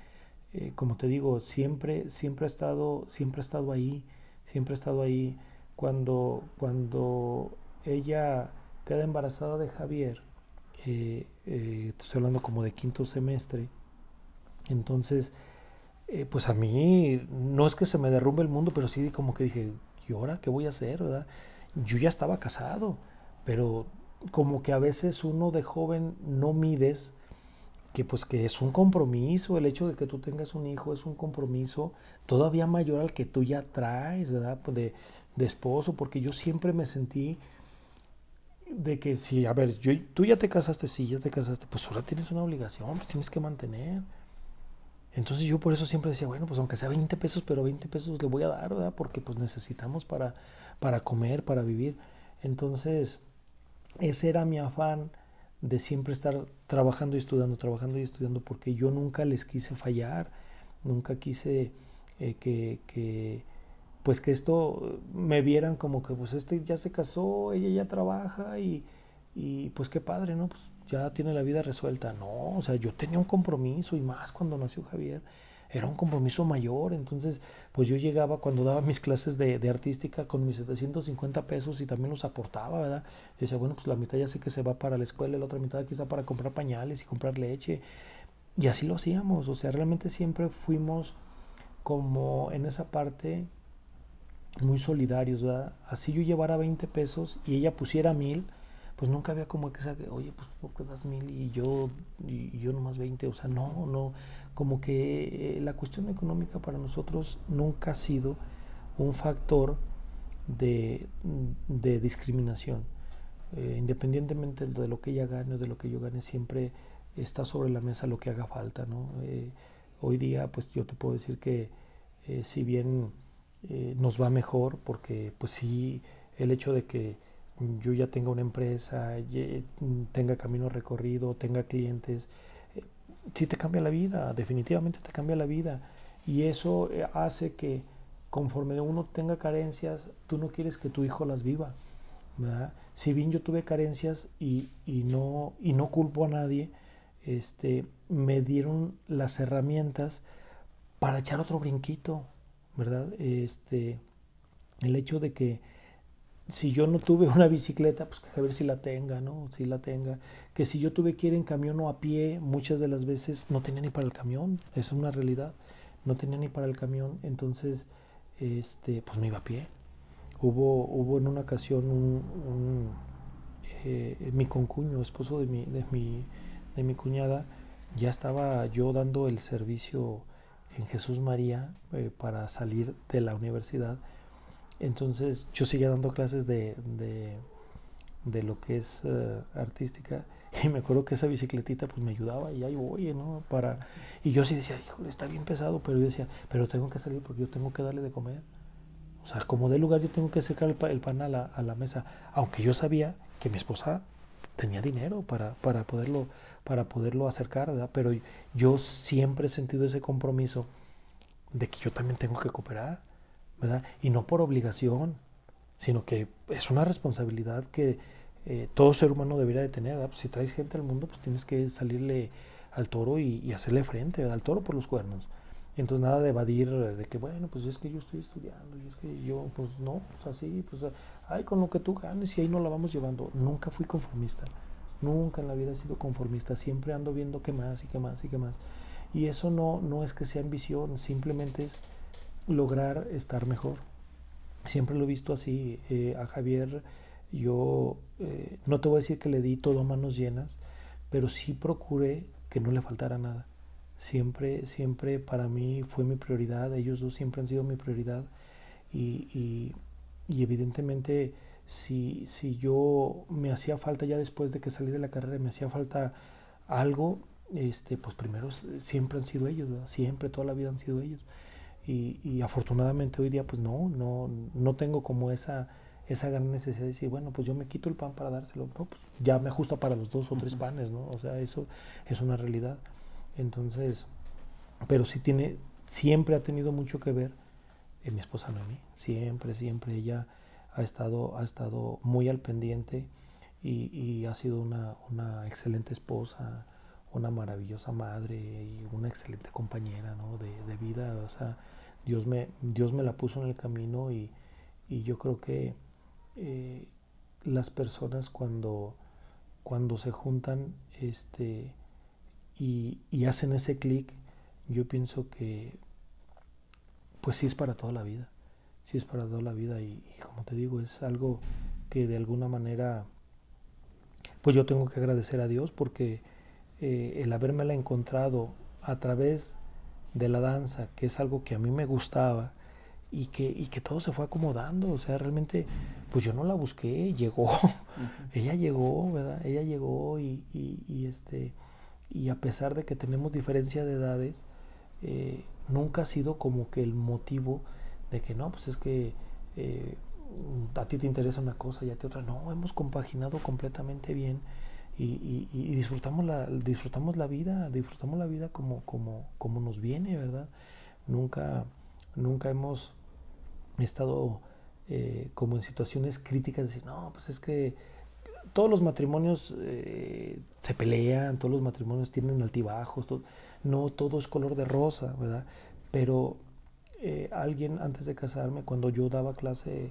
eh, como te digo, siempre, siempre ha estado, siempre ha estado ahí, siempre ha estado ahí. Cuando, cuando ella queda embarazada de Javier, eh, estoy hablando como de quinto semestre, entonces, pues a mí no es que se me derrumbe el mundo, pero sí como que dije, ¿y ahora qué voy a hacer? ¿verdad? Yo ya estaba casado, pero como que a veces uno de joven no mides que pues que es un compromiso, el hecho de que tú tengas un hijo es un compromiso todavía mayor al que tú ya traes, ¿verdad? Pues de, de esposo, porque yo siempre me sentí de que si, a ver, yo, tú ya te casaste, sí, ya te casaste, pues ahora tienes una obligación, pues tienes que mantener. Entonces yo por eso siempre decía, bueno, pues aunque sea 20 pesos, pero 20 pesos le voy a dar, ¿verdad? Porque pues necesitamos para, para comer, para vivir. Entonces, ese era mi afán de siempre estar trabajando y estudiando, trabajando y estudiando, porque yo nunca les quise fallar, nunca quise eh, que, que, pues que esto me vieran como que pues este ya se casó, ella ya trabaja y, y pues qué padre, ¿no? Pues ya tiene la vida resuelta. No, o sea, yo tenía un compromiso y más cuando nació Javier era un compromiso mayor. Entonces, pues yo llegaba cuando daba mis clases de, artística con mis 750 pesos y también los aportaba, ¿verdad? Y decía, bueno, pues la mitad ya sé que se va para la escuela, la otra mitad quizá para comprar pañales y comprar leche. Y así lo hacíamos, o sea, realmente siempre fuimos como en esa parte muy solidarios, ¿verdad? Así yo llevara 20 pesos y ella pusiera mil, pues nunca había como que, oye, pues ¿por qué das mil y yo, y yo nomás 20? O sea, no, no, como que eh, la cuestión económica para nosotros nunca ha sido un factor de, discriminación. Eh, independientemente de lo que ella gane o de lo que yo gane, siempre está sobre la mesa lo que haga falta. ¿no? Eh, hoy día, pues yo te puedo decir que si bien nos va mejor, porque pues sí, el hecho de que yo ya tenga una empresa, tenga camino recorrido, tenga clientes, sí te cambia la vida, definitivamente te cambia la vida. Y eso eh, hace que conforme uno tenga carencias, tú no quieres que tu hijo las viva. Si bien yo tuve carencias y, no, y no culpo a nadie, este, me dieron las herramientas para echar otro brinquito, ¿verdad? Este, el hecho de que si yo no tuve una bicicleta, pues a ver si la tenga, ¿no? Si la tenga. Que si yo tuve que ir en camión o a pie, muchas de las veces no tenía ni para el camión, es una realidad. No tenía ni para el camión, entonces, este, pues me iba a pie. Hubo, hubo en una ocasión un, eh, mi concuño, esposo de mi, de mi, de mi cuñada, ya estaba yo dando el servicio en Jesús María eh, para salir de la universidad entonces yo seguía dando clases de, de, lo que es eh, artística y me acuerdo que esa bicicletita pues me ayudaba y ahí voy, ¿no? Para, y yo sí decía, híjole, está bien pesado, pero yo decía, pero tengo que salir porque yo tengo que darle de comer. O sea, como de lugar yo tengo que sacar el, pan a la, a la, mesa, aunque yo sabía que mi esposa tenía dinero para, para, poderlo, para poderlo acercar, ¿verdad? Pero yo siempre he sentido ese compromiso de que yo también tengo que cooperar y no por obligación, sino que es una responsabilidad que eh, todo ser humano debería de tener. Pues si traes gente al mundo, pues tienes que salirle al toro y, hacerle frente, al toro por los cuernos. Entonces nada de evadir de que, bueno, pues es que yo estoy estudiando, y es que yo, pues no, pues así, pues, ay, con lo que tú ganes y ahí no la vamos llevando. Nunca fui conformista, nunca en la vida he sido conformista, siempre ando viendo qué más y qué más y qué más. Y eso no, no es que sea ambición, simplemente es lograr estar mejor. Siempre lo he visto así. Eh, a Javier yo eh, no te voy a decir que le di todo a manos llenas, pero sí procuré que no le faltara nada. Siempre, siempre para mí fue mi prioridad, ellos dos siempre han sido mi prioridad y, y, evidentemente si, si yo me hacía falta ya después de que salí de la carrera, me hacía falta algo, este, pues primero siempre han sido ellos, siempre, toda la vida han sido ellos. Y, afortunadamente hoy día pues no, no, no tengo como esa, esa gran necesidad de decir, bueno, pues yo me quito el pan para dárselo, pues ya me ajusta para los dos o tres panes, ¿no? O sea, eso es una realidad. Entonces, pero sí tiene, siempre ha tenido mucho que ver en mi esposa Noemi, siempre, siempre ella ha estado, ha estado muy al pendiente y, ha sido una, una, excelente esposa, una maravillosa madre y una excelente compañera ¿no? de, vida, o sea, Dios me, Dios me la puso en el camino y, yo creo que eh, las personas cuando, cuando se juntan este, y, hacen ese clic, yo pienso que pues sí es para toda la vida, sí es para toda la vida y, como te digo, es algo que de alguna manera pues yo tengo que agradecer a Dios porque eh, el habérmela encontrado a través de la danza, que es algo que a mí me gustaba y que, y que todo se fue acomodando. O sea, realmente, pues yo no la busqué, llegó. Ella llegó, ¿verdad? Ella llegó y, y, este, y a pesar de que tenemos diferencia de edades, eh, nunca ha sido como que el motivo de que no, pues es que eh, a ti te interesa una cosa y a ti otra. No, hemos compaginado completamente bien y, disfrutamos, la, disfrutamos la vida, disfrutamos la vida como, como, como nos viene, ¿verdad? Nunca, nunca hemos estado eh, como en situaciones críticas de decir, no, pues es que todos los matrimonios eh, se pelean, todos los matrimonios tienen altibajos, no todo es color de rosa, ¿verdad? Pero eh, alguien antes de casarme, cuando yo daba clase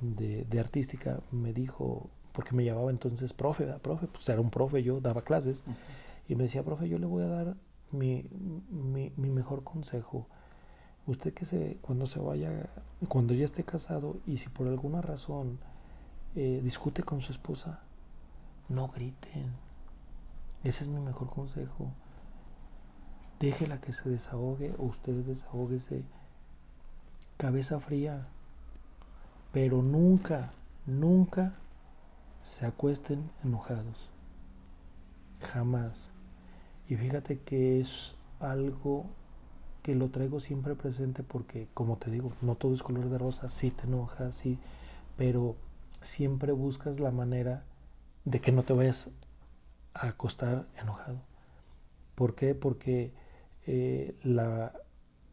de, artística, me dijo, porque me llamaba entonces profe, profe, pues era un profe, yo daba clases, y me decía, profe, yo le voy a dar mi, mi, mejor consejo. Usted que se, cuando se vaya, cuando ya esté casado y si por alguna razón eh, discute con su esposa, no griten. Ese es mi mejor consejo. Déjela que se desahogue o usted desahóguese. Cabeza fría. Pero nunca, nunca se acuesten enojados. Jamás. Y fíjate que es algo que lo traigo siempre presente porque, como te digo, no todo es color de rosa, sí te enojas, sí, pero siempre buscas la manera de que no te vayas a acostar enojado. ¿Por qué? Porque eh, la,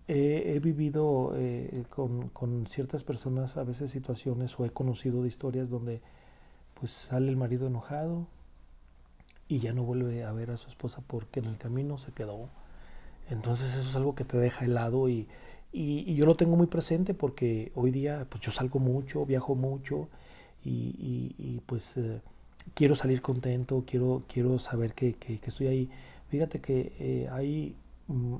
he, vivido eh, con, con, ciertas personas a veces situaciones o he conocido de historias donde pues sale el marido enojado y ya no vuelve a ver a su esposa porque en el camino se quedó. Entonces eso es algo que te deja helado y, y, yo lo tengo muy presente porque hoy día pues yo salgo mucho, viajo mucho y, y pues eh, quiero salir contento, quiero, quiero saber que, que, estoy ahí. Fíjate que eh, hay, mm,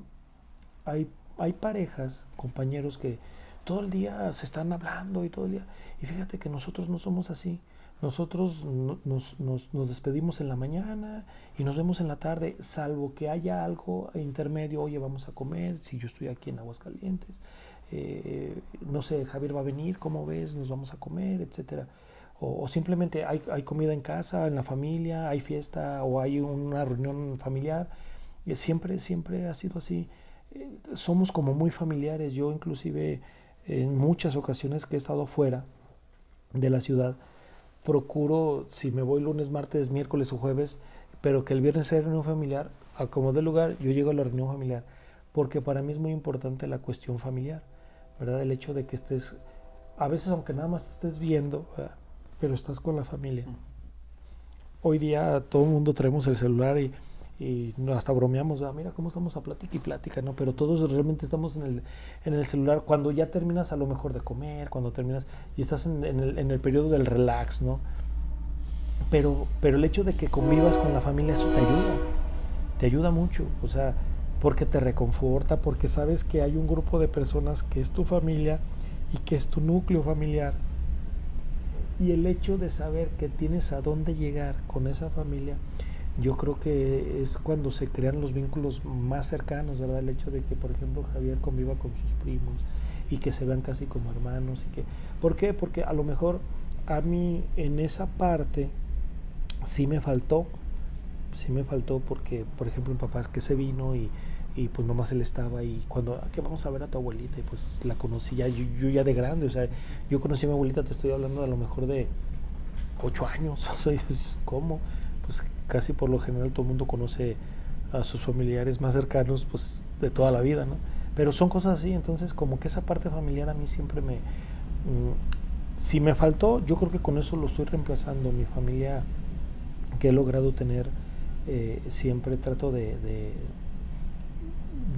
hay, hay parejas, compañeros que todo el día se están hablando y todo el día. Y fíjate que nosotros no somos así. Nosotros nos, nos, despedimos en la mañana y nos vemos en la tarde, salvo que haya algo intermedio, oye, vamos a comer, si yo estoy aquí en Aguascalientes, eh, no sé, Javier va a venir, ¿cómo ves? Nos vamos a comer, etcétera. O, simplemente hay, hay, comida en casa, en la familia, hay fiesta o hay una reunión familiar. Y siempre, siempre ha sido así. Eh, somos como muy familiares. Yo inclusive en muchas ocasiones que he estado fuera de la ciudad, procuro, si me voy lunes, martes, miércoles o jueves, pero que el viernes sea reunión familiar, a como de lugar, yo llego a la reunión familiar, porque para mí es muy importante la cuestión familiar, ¿verdad? El hecho de que estés, a veces aunque nada más estés viendo, pero estás con la familia. Hoy día todo el mundo traemos el celular y y hasta bromeamos, ah, mira cómo estamos a plática y plática, ¿no? Pero todos realmente estamos en el, en el celular cuando ya terminas a lo mejor de comer, cuando terminas y estás en, el, en el periodo del relax, ¿no? Pero, pero el hecho de que convivas con la familia, eso te ayuda, te ayuda mucho, o sea, porque te reconforta, porque sabes que hay un grupo de personas que es tu familia y que es tu núcleo familiar. Y el hecho de saber que tienes a dónde llegar con esa familia, yo creo que es cuando se crean los vínculos más cercanos, ¿verdad? El hecho de que, por ejemplo, Javier conviva con sus primos y que se vean casi como hermanos y que ¿por qué? Porque a lo mejor a mí en esa parte sí me faltó, sí me faltó porque, por ejemplo, mi papá es que se vino y, y pues nomás él estaba y cuando, ah, que vamos a ver a tu abuelita y pues la conocí ya, yo, ya de grande, o sea, yo conocí a mi abuelita, te estoy hablando a lo mejor de ocho años, o sea, ¿cómo? Pues casi por lo general todo el mundo conoce a sus familiares más cercanos pues de toda la vida, ¿no? Pero son cosas así, entonces como que esa parte familiar a mí siempre me... Mm, si me faltó, yo creo que con eso lo estoy reemplazando. Mi familia que he logrado tener, eh, siempre trato de,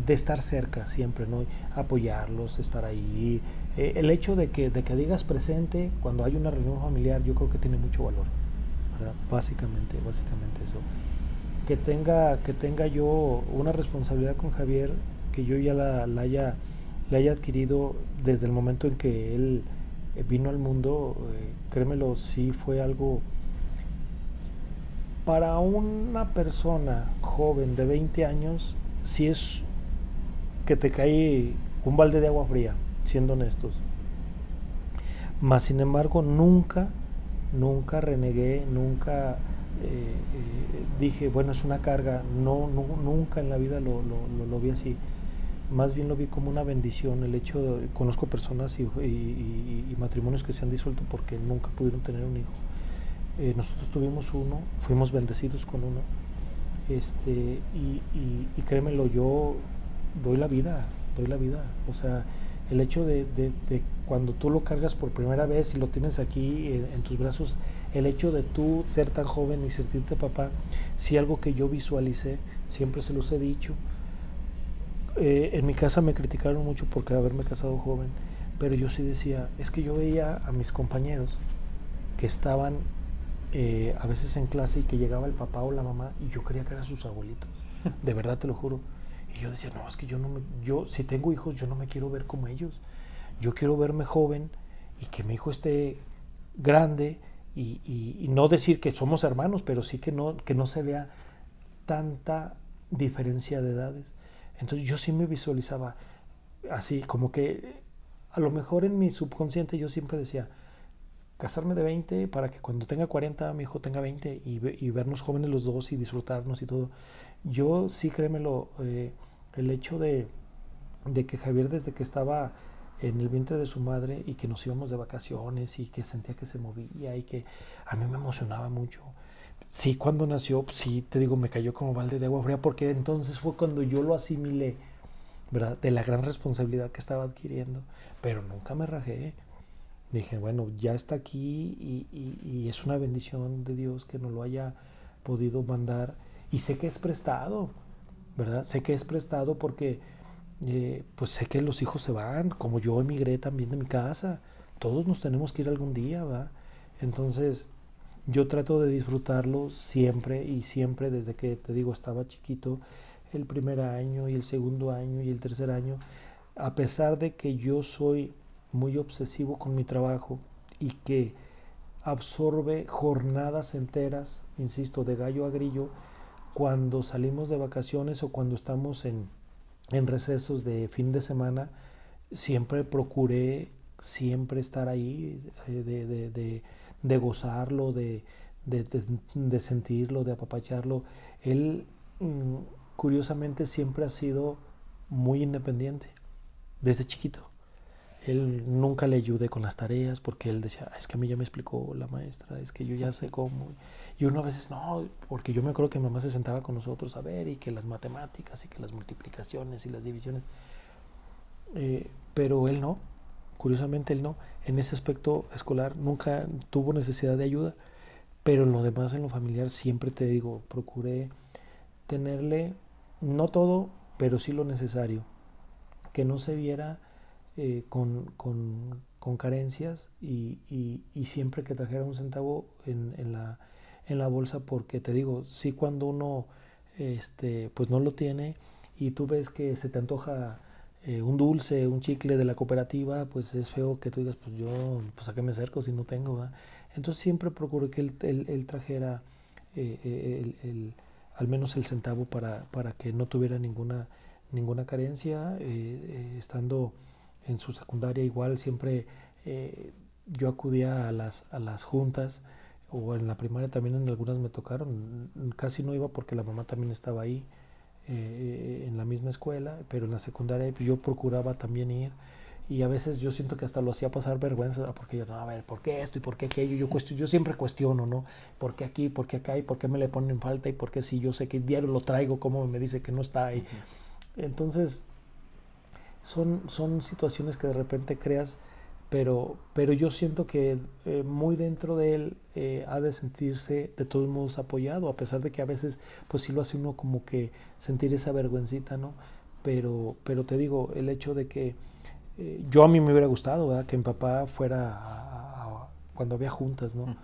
de, estar cerca, siempre, ¿no? Apoyarlos, estar ahí. Eh, el hecho de que, de que digas presente cuando hay una reunión familiar, yo creo que tiene mucho valor. Básicamente, básicamente eso. Que tenga, que tenga yo una responsabilidad con Javier, que yo ya la, haya, haya adquirido desde el momento en que él eh, vino al mundo, eh, créemelo, sí fue algo... Para una persona joven de 20 años, sí es que te cae un balde de agua fría, siendo honestos. Más sin embargo, nunca nunca renegué, nunca eh, eh, dije, bueno, es una carga, no, nunca en la vida lo, lo, vi así. Más bien lo vi como una bendición el hecho de, conozco personas y, matrimonios que se han disuelto porque nunca pudieron tener un hijo. Eh, nosotros tuvimos uno, fuimos bendecidos con uno, este, y, y, créemelo, yo doy la vida, doy la vida, o sea, el hecho de, cuando tú lo cargas por primera vez y lo tienes aquí en, tus brazos, el hecho de tú ser tan joven y sentirte papá, si algo que yo visualicé, siempre se los he dicho. Eh, en mi casa me criticaron mucho por haberme casado joven, pero yo sí decía, es que yo veía a mis compañeros que estaban eh, a veces en clase y que llegaba el papá o la mamá y yo creía que eran sus abuelitos. De verdad te lo juro. Y yo decía, no, es que yo no me, yo si tengo hijos, yo no me quiero ver como ellos. Yo quiero verme joven y que mi hijo esté grande y, no decir que somos hermanos, pero sí que no, que no se vea tanta diferencia de edades. Entonces yo sí me visualizaba así, como que a lo mejor en mi subconsciente yo siempre decía, casarme de 20 para que cuando tenga 40 mi hijo tenga 20 y, y vernos jóvenes los dos y disfrutarnos y todo. Yo sí, créemelo, eh, el hecho de, que Javier desde que estaba en el vientre de su madre y que nos íbamos de vacaciones y que sentía que se movía y que a mí me emocionaba mucho. Sí, cuando nació, sí, te digo, me cayó como balde de agua fría porque entonces fue cuando yo lo asimilé, ¿verdad? De la gran responsabilidad que estaba adquiriendo, pero nunca me rajé. Dije, bueno, ya está aquí y, es una bendición de Dios que nos lo haya podido mandar y sé que es prestado, ¿verdad? Sé que es prestado porque eh, pues sé que los hijos se van, como yo emigré también de mi casa, todos nos tenemos que ir algún día, ¿verdad? Entonces, yo trato de disfrutarlo siempre y siempre desde que, te digo, estaba chiquito, el primer año y el segundo año y el tercer año, a pesar de que yo soy muy obsesivo con mi trabajo y que absorbe jornadas enteras, insisto, de gallo a grillo, cuando salimos de vacaciones o cuando estamos en, en recesos de fin de semana, siempre procuré siempre estar ahí, eh, de, de, gozarlo, de, de, sentirlo, de apapacharlo. Él, mm, curiosamente, siempre ha sido muy independiente, desde chiquito. Él nunca le ayudé con las tareas porque él decía, es que a mí ya me explicó la maestra, es que yo ya sé cómo. Y uno a veces no, porque yo me acuerdo que mamá se sentaba con nosotros a ver y que las matemáticas y que las multiplicaciones y las divisiones. Eh, pero él no, curiosamente él no. En ese aspecto escolar nunca tuvo necesidad de ayuda, pero en lo demás, en lo familiar, siempre te digo, procuré tenerle, no todo, pero sí lo necesario. Que no se viera eh, con, con, con, carencias y, y, y, siempre que trajera un centavo en, en la en la bolsa porque te digo, sí cuando uno este, pues no lo tiene y tú ves que se te antoja eh, un dulce, un chicle de la cooperativa, pues es feo que tú digas, pues yo, pues a qué me acerco si no tengo, Entonces siempre procuro que él, trajera eh, eh, el, al menos el centavo para, para que no tuviera ninguna, ninguna carencia. estando en su secundaria igual siempre yo acudía a las, a las juntas o en la primaria también en algunas me tocaron, casi no iba porque la mamá también estaba ahí eh, en la misma escuela, pero en la secundaria pues, yo procuraba también ir y a veces yo siento que hasta lo hacía pasar vergüenza porque yo, no, a ver, ¿por qué esto y por qué aquello? Yo, yo siempre cuestiono, ¿no? ¿Por qué aquí, por qué acá y por qué me le ponen falta y por qué si yo sé que el diario lo traigo, cómo me dice que no está ahí? Entonces, son, son situaciones que de repente creas pero, pero yo siento que eh, muy dentro de él eh, ha de sentirse de todos modos apoyado, a pesar de que a veces pues sí lo hace uno como que sentir esa vergüencita, ¿no? Pero, pero te digo, el hecho de que eh, yo a mí me hubiera gustado ¿verdad? que mi papá fuera cuando había juntas, ¿no?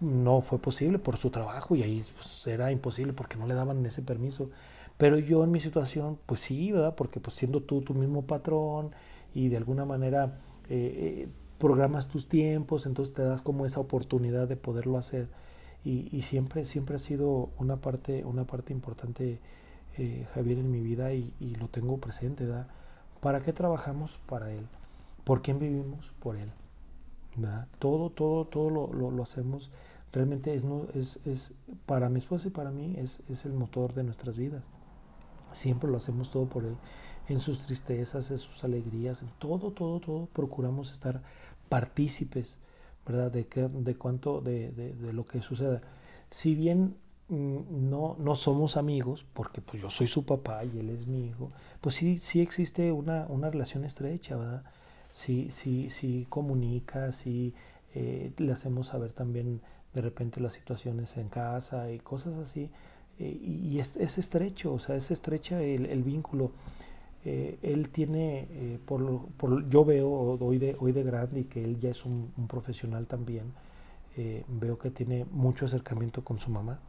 No fue posible por su trabajo y ahí pues, era imposible porque no le daban ese permiso. Pero yo en mi situación, pues sí, ¿verdad? Porque pues siendo tú tu mismo patrón y de alguna manera eh, programas tus tiempos, entonces te das como esa oportunidad de poderlo hacer. Y, siempre, siempre ha sido una parte, una parte importante, eh, Javier, en mi vida y, lo tengo presente. ¿verdad? ¿Para qué trabajamos? Para Él. ¿Por quién vivimos? Por Él. Todo, todo, todo lo, lo, lo hacemos. Realmente es, no, es, es, para mi esposa y para mí es, es el motor de nuestras vidas. Siempre lo hacemos todo por Él en sus tristezas, en sus alegrías, en todo, todo, todo, procuramos estar partícipes, ¿verdad? De, que, de cuánto, de, de, lo que suceda. Si bien mm, no, no somos amigos, porque pues yo soy su papá y él es mi hijo, pues sí, sí existe una, una relación estrecha, ¿verdad? Sí, sí, sí comunica, sí eh, le hacemos saber también de repente las situaciones en casa y cosas así. Eh, y, es, es, estrecho, o sea, es estrecha el, el vínculo. Eh, él tiene, eh, por, por, yo veo hoy de, hoy de grande y que él ya es un, profesional también, eh, veo que tiene mucho acercamiento con su mamá,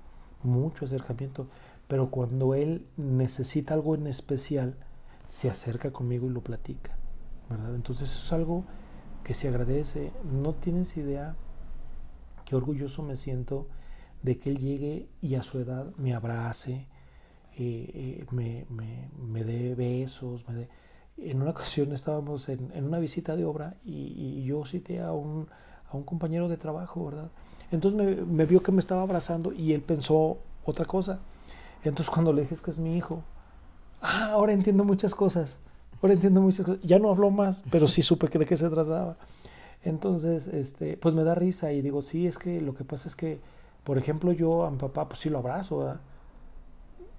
mucho acercamiento, pero cuando él necesita algo en especial, se acerca conmigo y lo platica, ¿verdad? Entonces eso es algo que se agradece, no tienes idea qué orgulloso me siento de que él llegue y a su edad me abrace, eh, me, me, me, dé besos. Me En una ocasión estábamos en, en una visita de obra y, yo cité a un, a un, compañero de trabajo, ¿verdad? Entonces me, me, vio que me estaba abrazando y él pensó otra cosa. Entonces cuando le dije es que es mi hijo, ah, ahora entiendo muchas cosas. ahora entiendo muchas cosas. Ya no habló más, pero sí supe que de qué se trataba. Entonces, este, pues me da risa y digo, sí, es que lo que pasa es que, por ejemplo, yo a mi papá, pues sí lo abrazo, ¿verdad?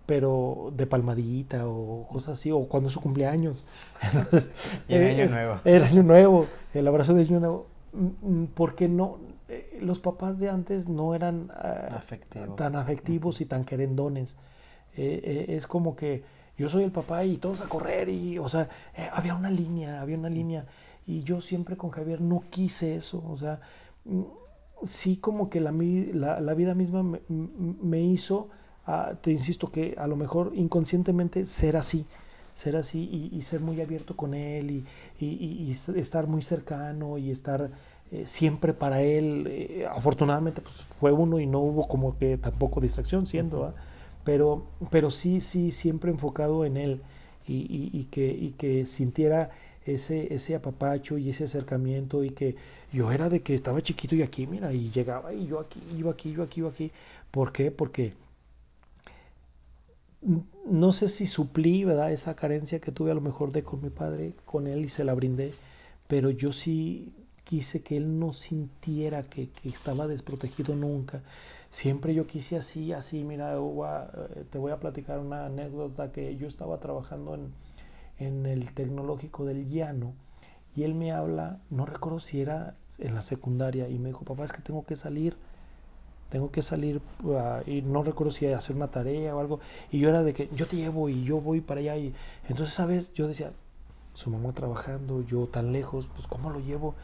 Pero de palmadita o cosas así, o cuando es su cumpleaños. y el año eh, nuevo. El año nuevo, el abrazo de año nuevo. Mm, mm, porque no, eh, los papás de antes no eran ah, tan afectivos y tan querendones. Eh, es como que yo soy el papá y todos a correr y, o sea, había una línea, había una línea. Y yo siempre con Javier no quise eso, o sea, mm, sí como que la, la, vida misma me hizo te insisto que a lo mejor inconscientemente ser así, ser así y, ser muy abierto con él y, estar muy cercano y estar eh, siempre para él. Eh, afortunadamente pues, fue uno y no hubo como que tampoco distracción siendo, pero, pero sí, sí, siempre enfocado en él y, que, que sintiera ese, ese apapacho y ese acercamiento y que yo era de que estaba chiquito y aquí, mira, y llegaba y yo aquí, yo aquí, yo aquí, yo aquí. ¿Por qué? Porque no sé si suplí, ¿verdad? Esa carencia que tuve a lo mejor de con mi padre, con él y se la brindé, pero yo sí quise que él no sintiera que, estaba desprotegido nunca. Siempre yo quise así, así, mira, eh, te voy a platicar una anécdota que yo estaba trabajando en, en el tecnológico del llano y él me habla, no recuerdo si era en la secundaria, y me dijo, papá, es que tengo que salir tengo que salir uh, y no recuerdo si hacer una tarea o algo. Y yo era de que yo te llevo y yo voy para allá. Y entonces, ¿sabes? Yo decía, su mamá trabajando, yo tan lejos, pues ¿cómo lo llevo?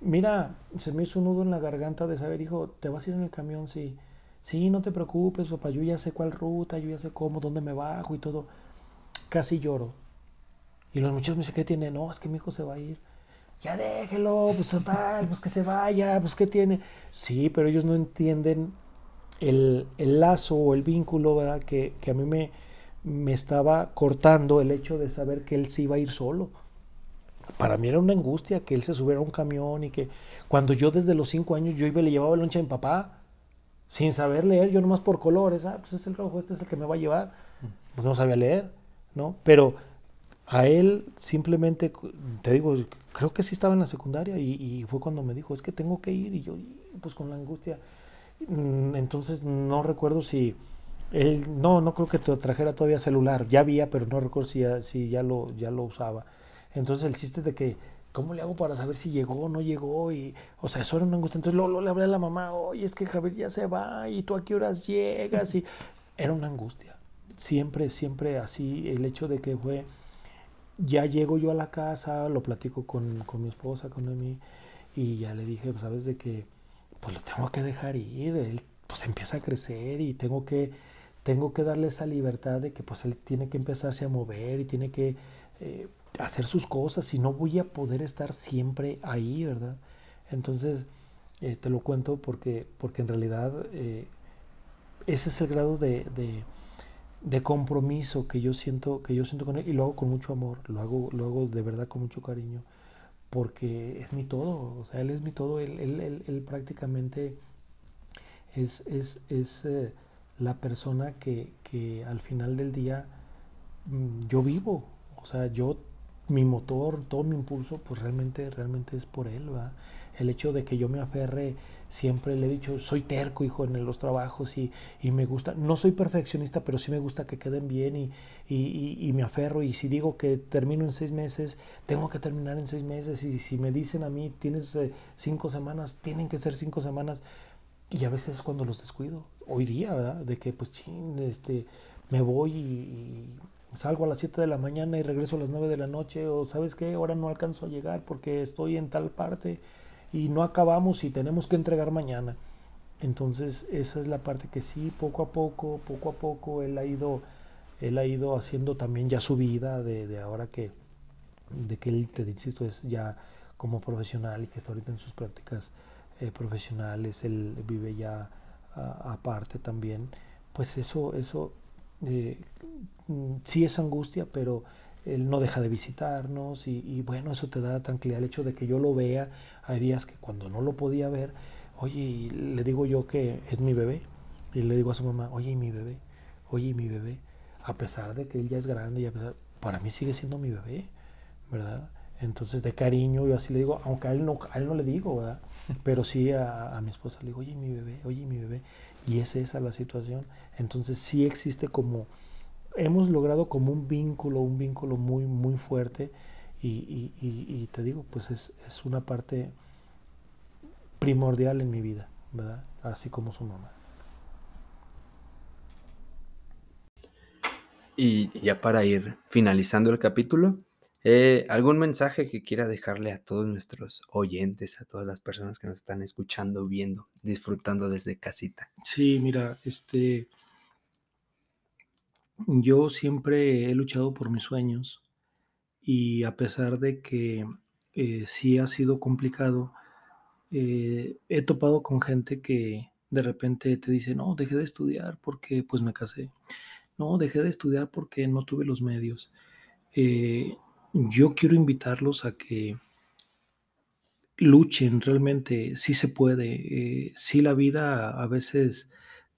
Mira, se me hizo un nudo en la garganta de saber, hijo, ¿te vas a ir en el camión? Sí. Sí, no te preocupes, papá, yo ya sé cuál ruta, yo ya sé cómo, dónde me bajo y todo. Casi lloro. Y los muchachos me dicen, ¿qué tiene? No, es que mi hijo se va a ir ya déjelo, pues total, pues que se vaya, pues qué tiene. Sí, pero ellos no entienden el, lazo o el vínculo ¿verdad? Que, a mí me, me estaba cortando el hecho de saber que él se iba a ir solo. Para mí era una angustia que él se subiera a un camión y que cuando yo desde los cinco años yo iba le llevaba el lonche a mi papá, sin saber leer, yo nomás por colores, ah, pues es el rojo, este es el que me va a llevar. Pues no sabía leer, ¿no? Pero a él simplemente, te digo, creo que sí estaba en la secundaria y, fue cuando me dijo, es que tengo que ir y yo, pues con la angustia. Mm, entonces no recuerdo si él, no, no creo que te trajera todavía celular, ya había, pero no recuerdo si ya, si ya, lo, ya lo usaba. Entonces el chiste de que, ¿cómo le hago para saber si llegó o no llegó? Y, o sea, eso era una angustia. Entonces luego, le hablé a la mamá, oye, es que Javier ya se va y tú a qué horas llegas. Y era una angustia. Siempre, siempre así, el hecho de que fue ya llego yo a la casa, lo platico con, mi esposa, con Emi, y ya le dije, pues, sabes de que pues lo tengo que dejar ir, él pues empieza a crecer y tengo que, tengo que darle esa libertad de que pues él tiene que empezarse a mover y tiene que eh, hacer sus cosas, y no voy a poder estar siempre ahí, ¿verdad? Entonces, eh, te lo cuento porque, porque en realidad eh, ese es el grado de compromiso que yo siento que yo siento con él y lo hago con mucho amor lo hago lo hago de verdad con mucho cariño porque es mi todo o sea él es mi todo él, él, él, prácticamente es, es, es eh, la persona que, que, al final del día mm, yo vivo o sea yo mi motor todo mi impulso pues realmente realmente es por él ¿va? el hecho de que yo me aferre siempre le he dicho, soy terco, hijo, en los trabajos y, me gusta, no soy perfeccionista, pero sí me gusta que queden bien y, y, me aferro y si digo que termino en seis meses, tengo que terminar en seis meses y si me dicen a mí, tienes eh, cinco semanas, tienen que ser cinco semanas y a veces es cuando los descuido, hoy día, ¿verdad? De que pues ching, este, me voy y, salgo a las 7 de la mañana y regreso a las 9 de la noche o sabes qué, ahora no alcanzo a llegar porque estoy en tal parte y no acabamos y tenemos que entregar mañana. Entonces esa es la parte que sí, poco a poco, poco a poco él ha ido, él ha ido haciendo también ya su vida de, ahora que, de que él, te insisto, es ya como profesional y que está ahorita en sus prácticas eh, profesionales, él vive ya aparte también, pues eso, eso eh, sí es angustia, pero él no deja de visitarnos y, bueno, eso te da tranquilidad el hecho de que yo lo vea. Hay días que cuando no lo podía ver, oye, le digo yo que es mi bebé y le digo a su mamá, oye, mi bebé, oye, mi bebé, a pesar de que él ya es grande y a pesar, para mí sigue siendo mi bebé. ¿verdad? Entonces, de cariño, yo así le digo, aunque a él no, a él no le digo, ¿verdad? Pero sí a, mi esposa le digo, oye, mi bebé, oye, mi bebé. Y es esa la situación. Entonces, sí existe como, hemos logrado como un vínculo, un vínculo muy, muy fuerte. Y, y, y, te digo, pues es, es una parte primordial en mi vida, ¿verdad? Así como su mamá. Y ya para ir finalizando el capítulo, eh, ¿algún mensaje que quiera dejarle a todos nuestros oyentes, a todas las personas que nos están escuchando, viendo, disfrutando desde casita? Sí, mira, este, yo siempre he luchado por mis sueños y a pesar de que eh, sí ha sido complicado, eh, he topado con gente que de repente te dice, no, dejé de estudiar porque pues me casé no, dejé de estudiar porque no tuve los medios. Eh, yo quiero invitarlos a que luchen realmente, sí se puede, sí la vida a veces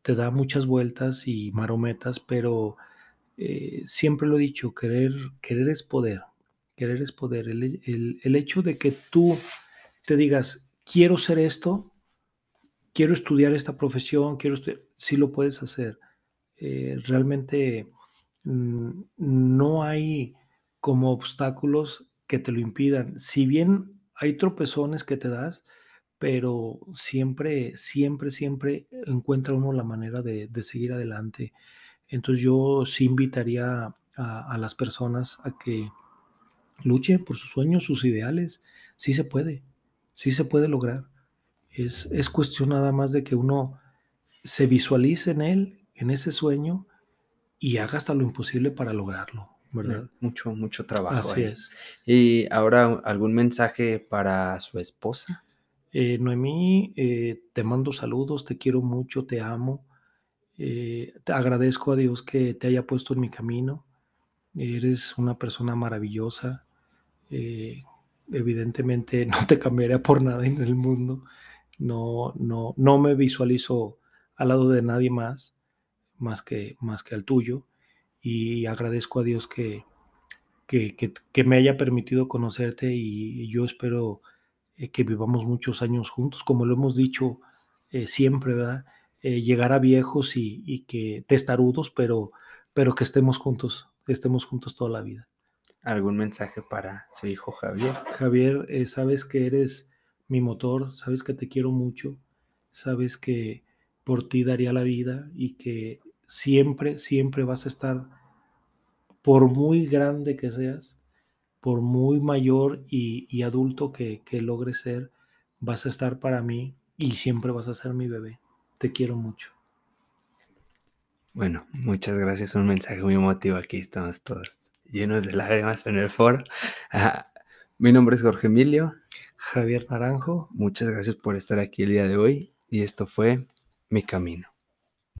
te da muchas vueltas y marometas, pero eh, siempre lo he dicho, querer, querer es poder, querer es poder. El, el hecho de que tú te digas, quiero ser esto, quiero estudiar esta profesión, quiero estudiar, sí lo puedes hacer. Eh, realmente mm, no hay como obstáculos que te lo impidan. Si bien hay tropezones que te das, pero siempre, siempre, siempre encuentra uno la manera de, seguir adelante. Entonces yo sí invitaría a, las personas a que luchen por sus sueños, sus ideales. Sí se puede, sí se puede lograr. Es, es cuestión nada más de que uno se visualice en él en ese sueño y haga hasta lo imposible para lograrlo, ¿verdad? Mucho, mucho trabajo. Así es. ¿Y ahora algún mensaje para su esposa? Eh, Noemí, eh, te mando saludos, te quiero mucho, te amo. Eh, te agradezco a Dios que te haya puesto en mi camino. Eres una persona maravillosa. evidentemente no te cambiaría por nada en el mundo. No, no, no me visualizo al lado de nadie más más que, más que al tuyo. Y agradezco a Dios que, que, me haya permitido conocerte y yo espero eh, que vivamos muchos años juntos, como lo hemos dicho eh, siempre, ¿verdad? Eh, llegar a viejos y, y, que testarudos, pero, pero que estemos juntos, estemos juntos toda la vida. ¿Algún mensaje para su hijo Javier? Javier, sabes que eres mi motor, sabes que te quiero mucho, sabes que por ti daría la vida y que siempre, siempre vas a estar, por muy grande que seas, por muy mayor y, adulto que, que logres ser, vas a estar para mí y siempre vas a ser mi bebé. Te quiero mucho. Bueno, muchas gracias. Un mensaje muy emotivo. Aquí estamos todos llenos de lágrimas en el foro. Mi nombre es Jorge Emilio. Javier Naranjo. Muchas gracias por estar aquí el día de hoy y esto fue Mi Camino.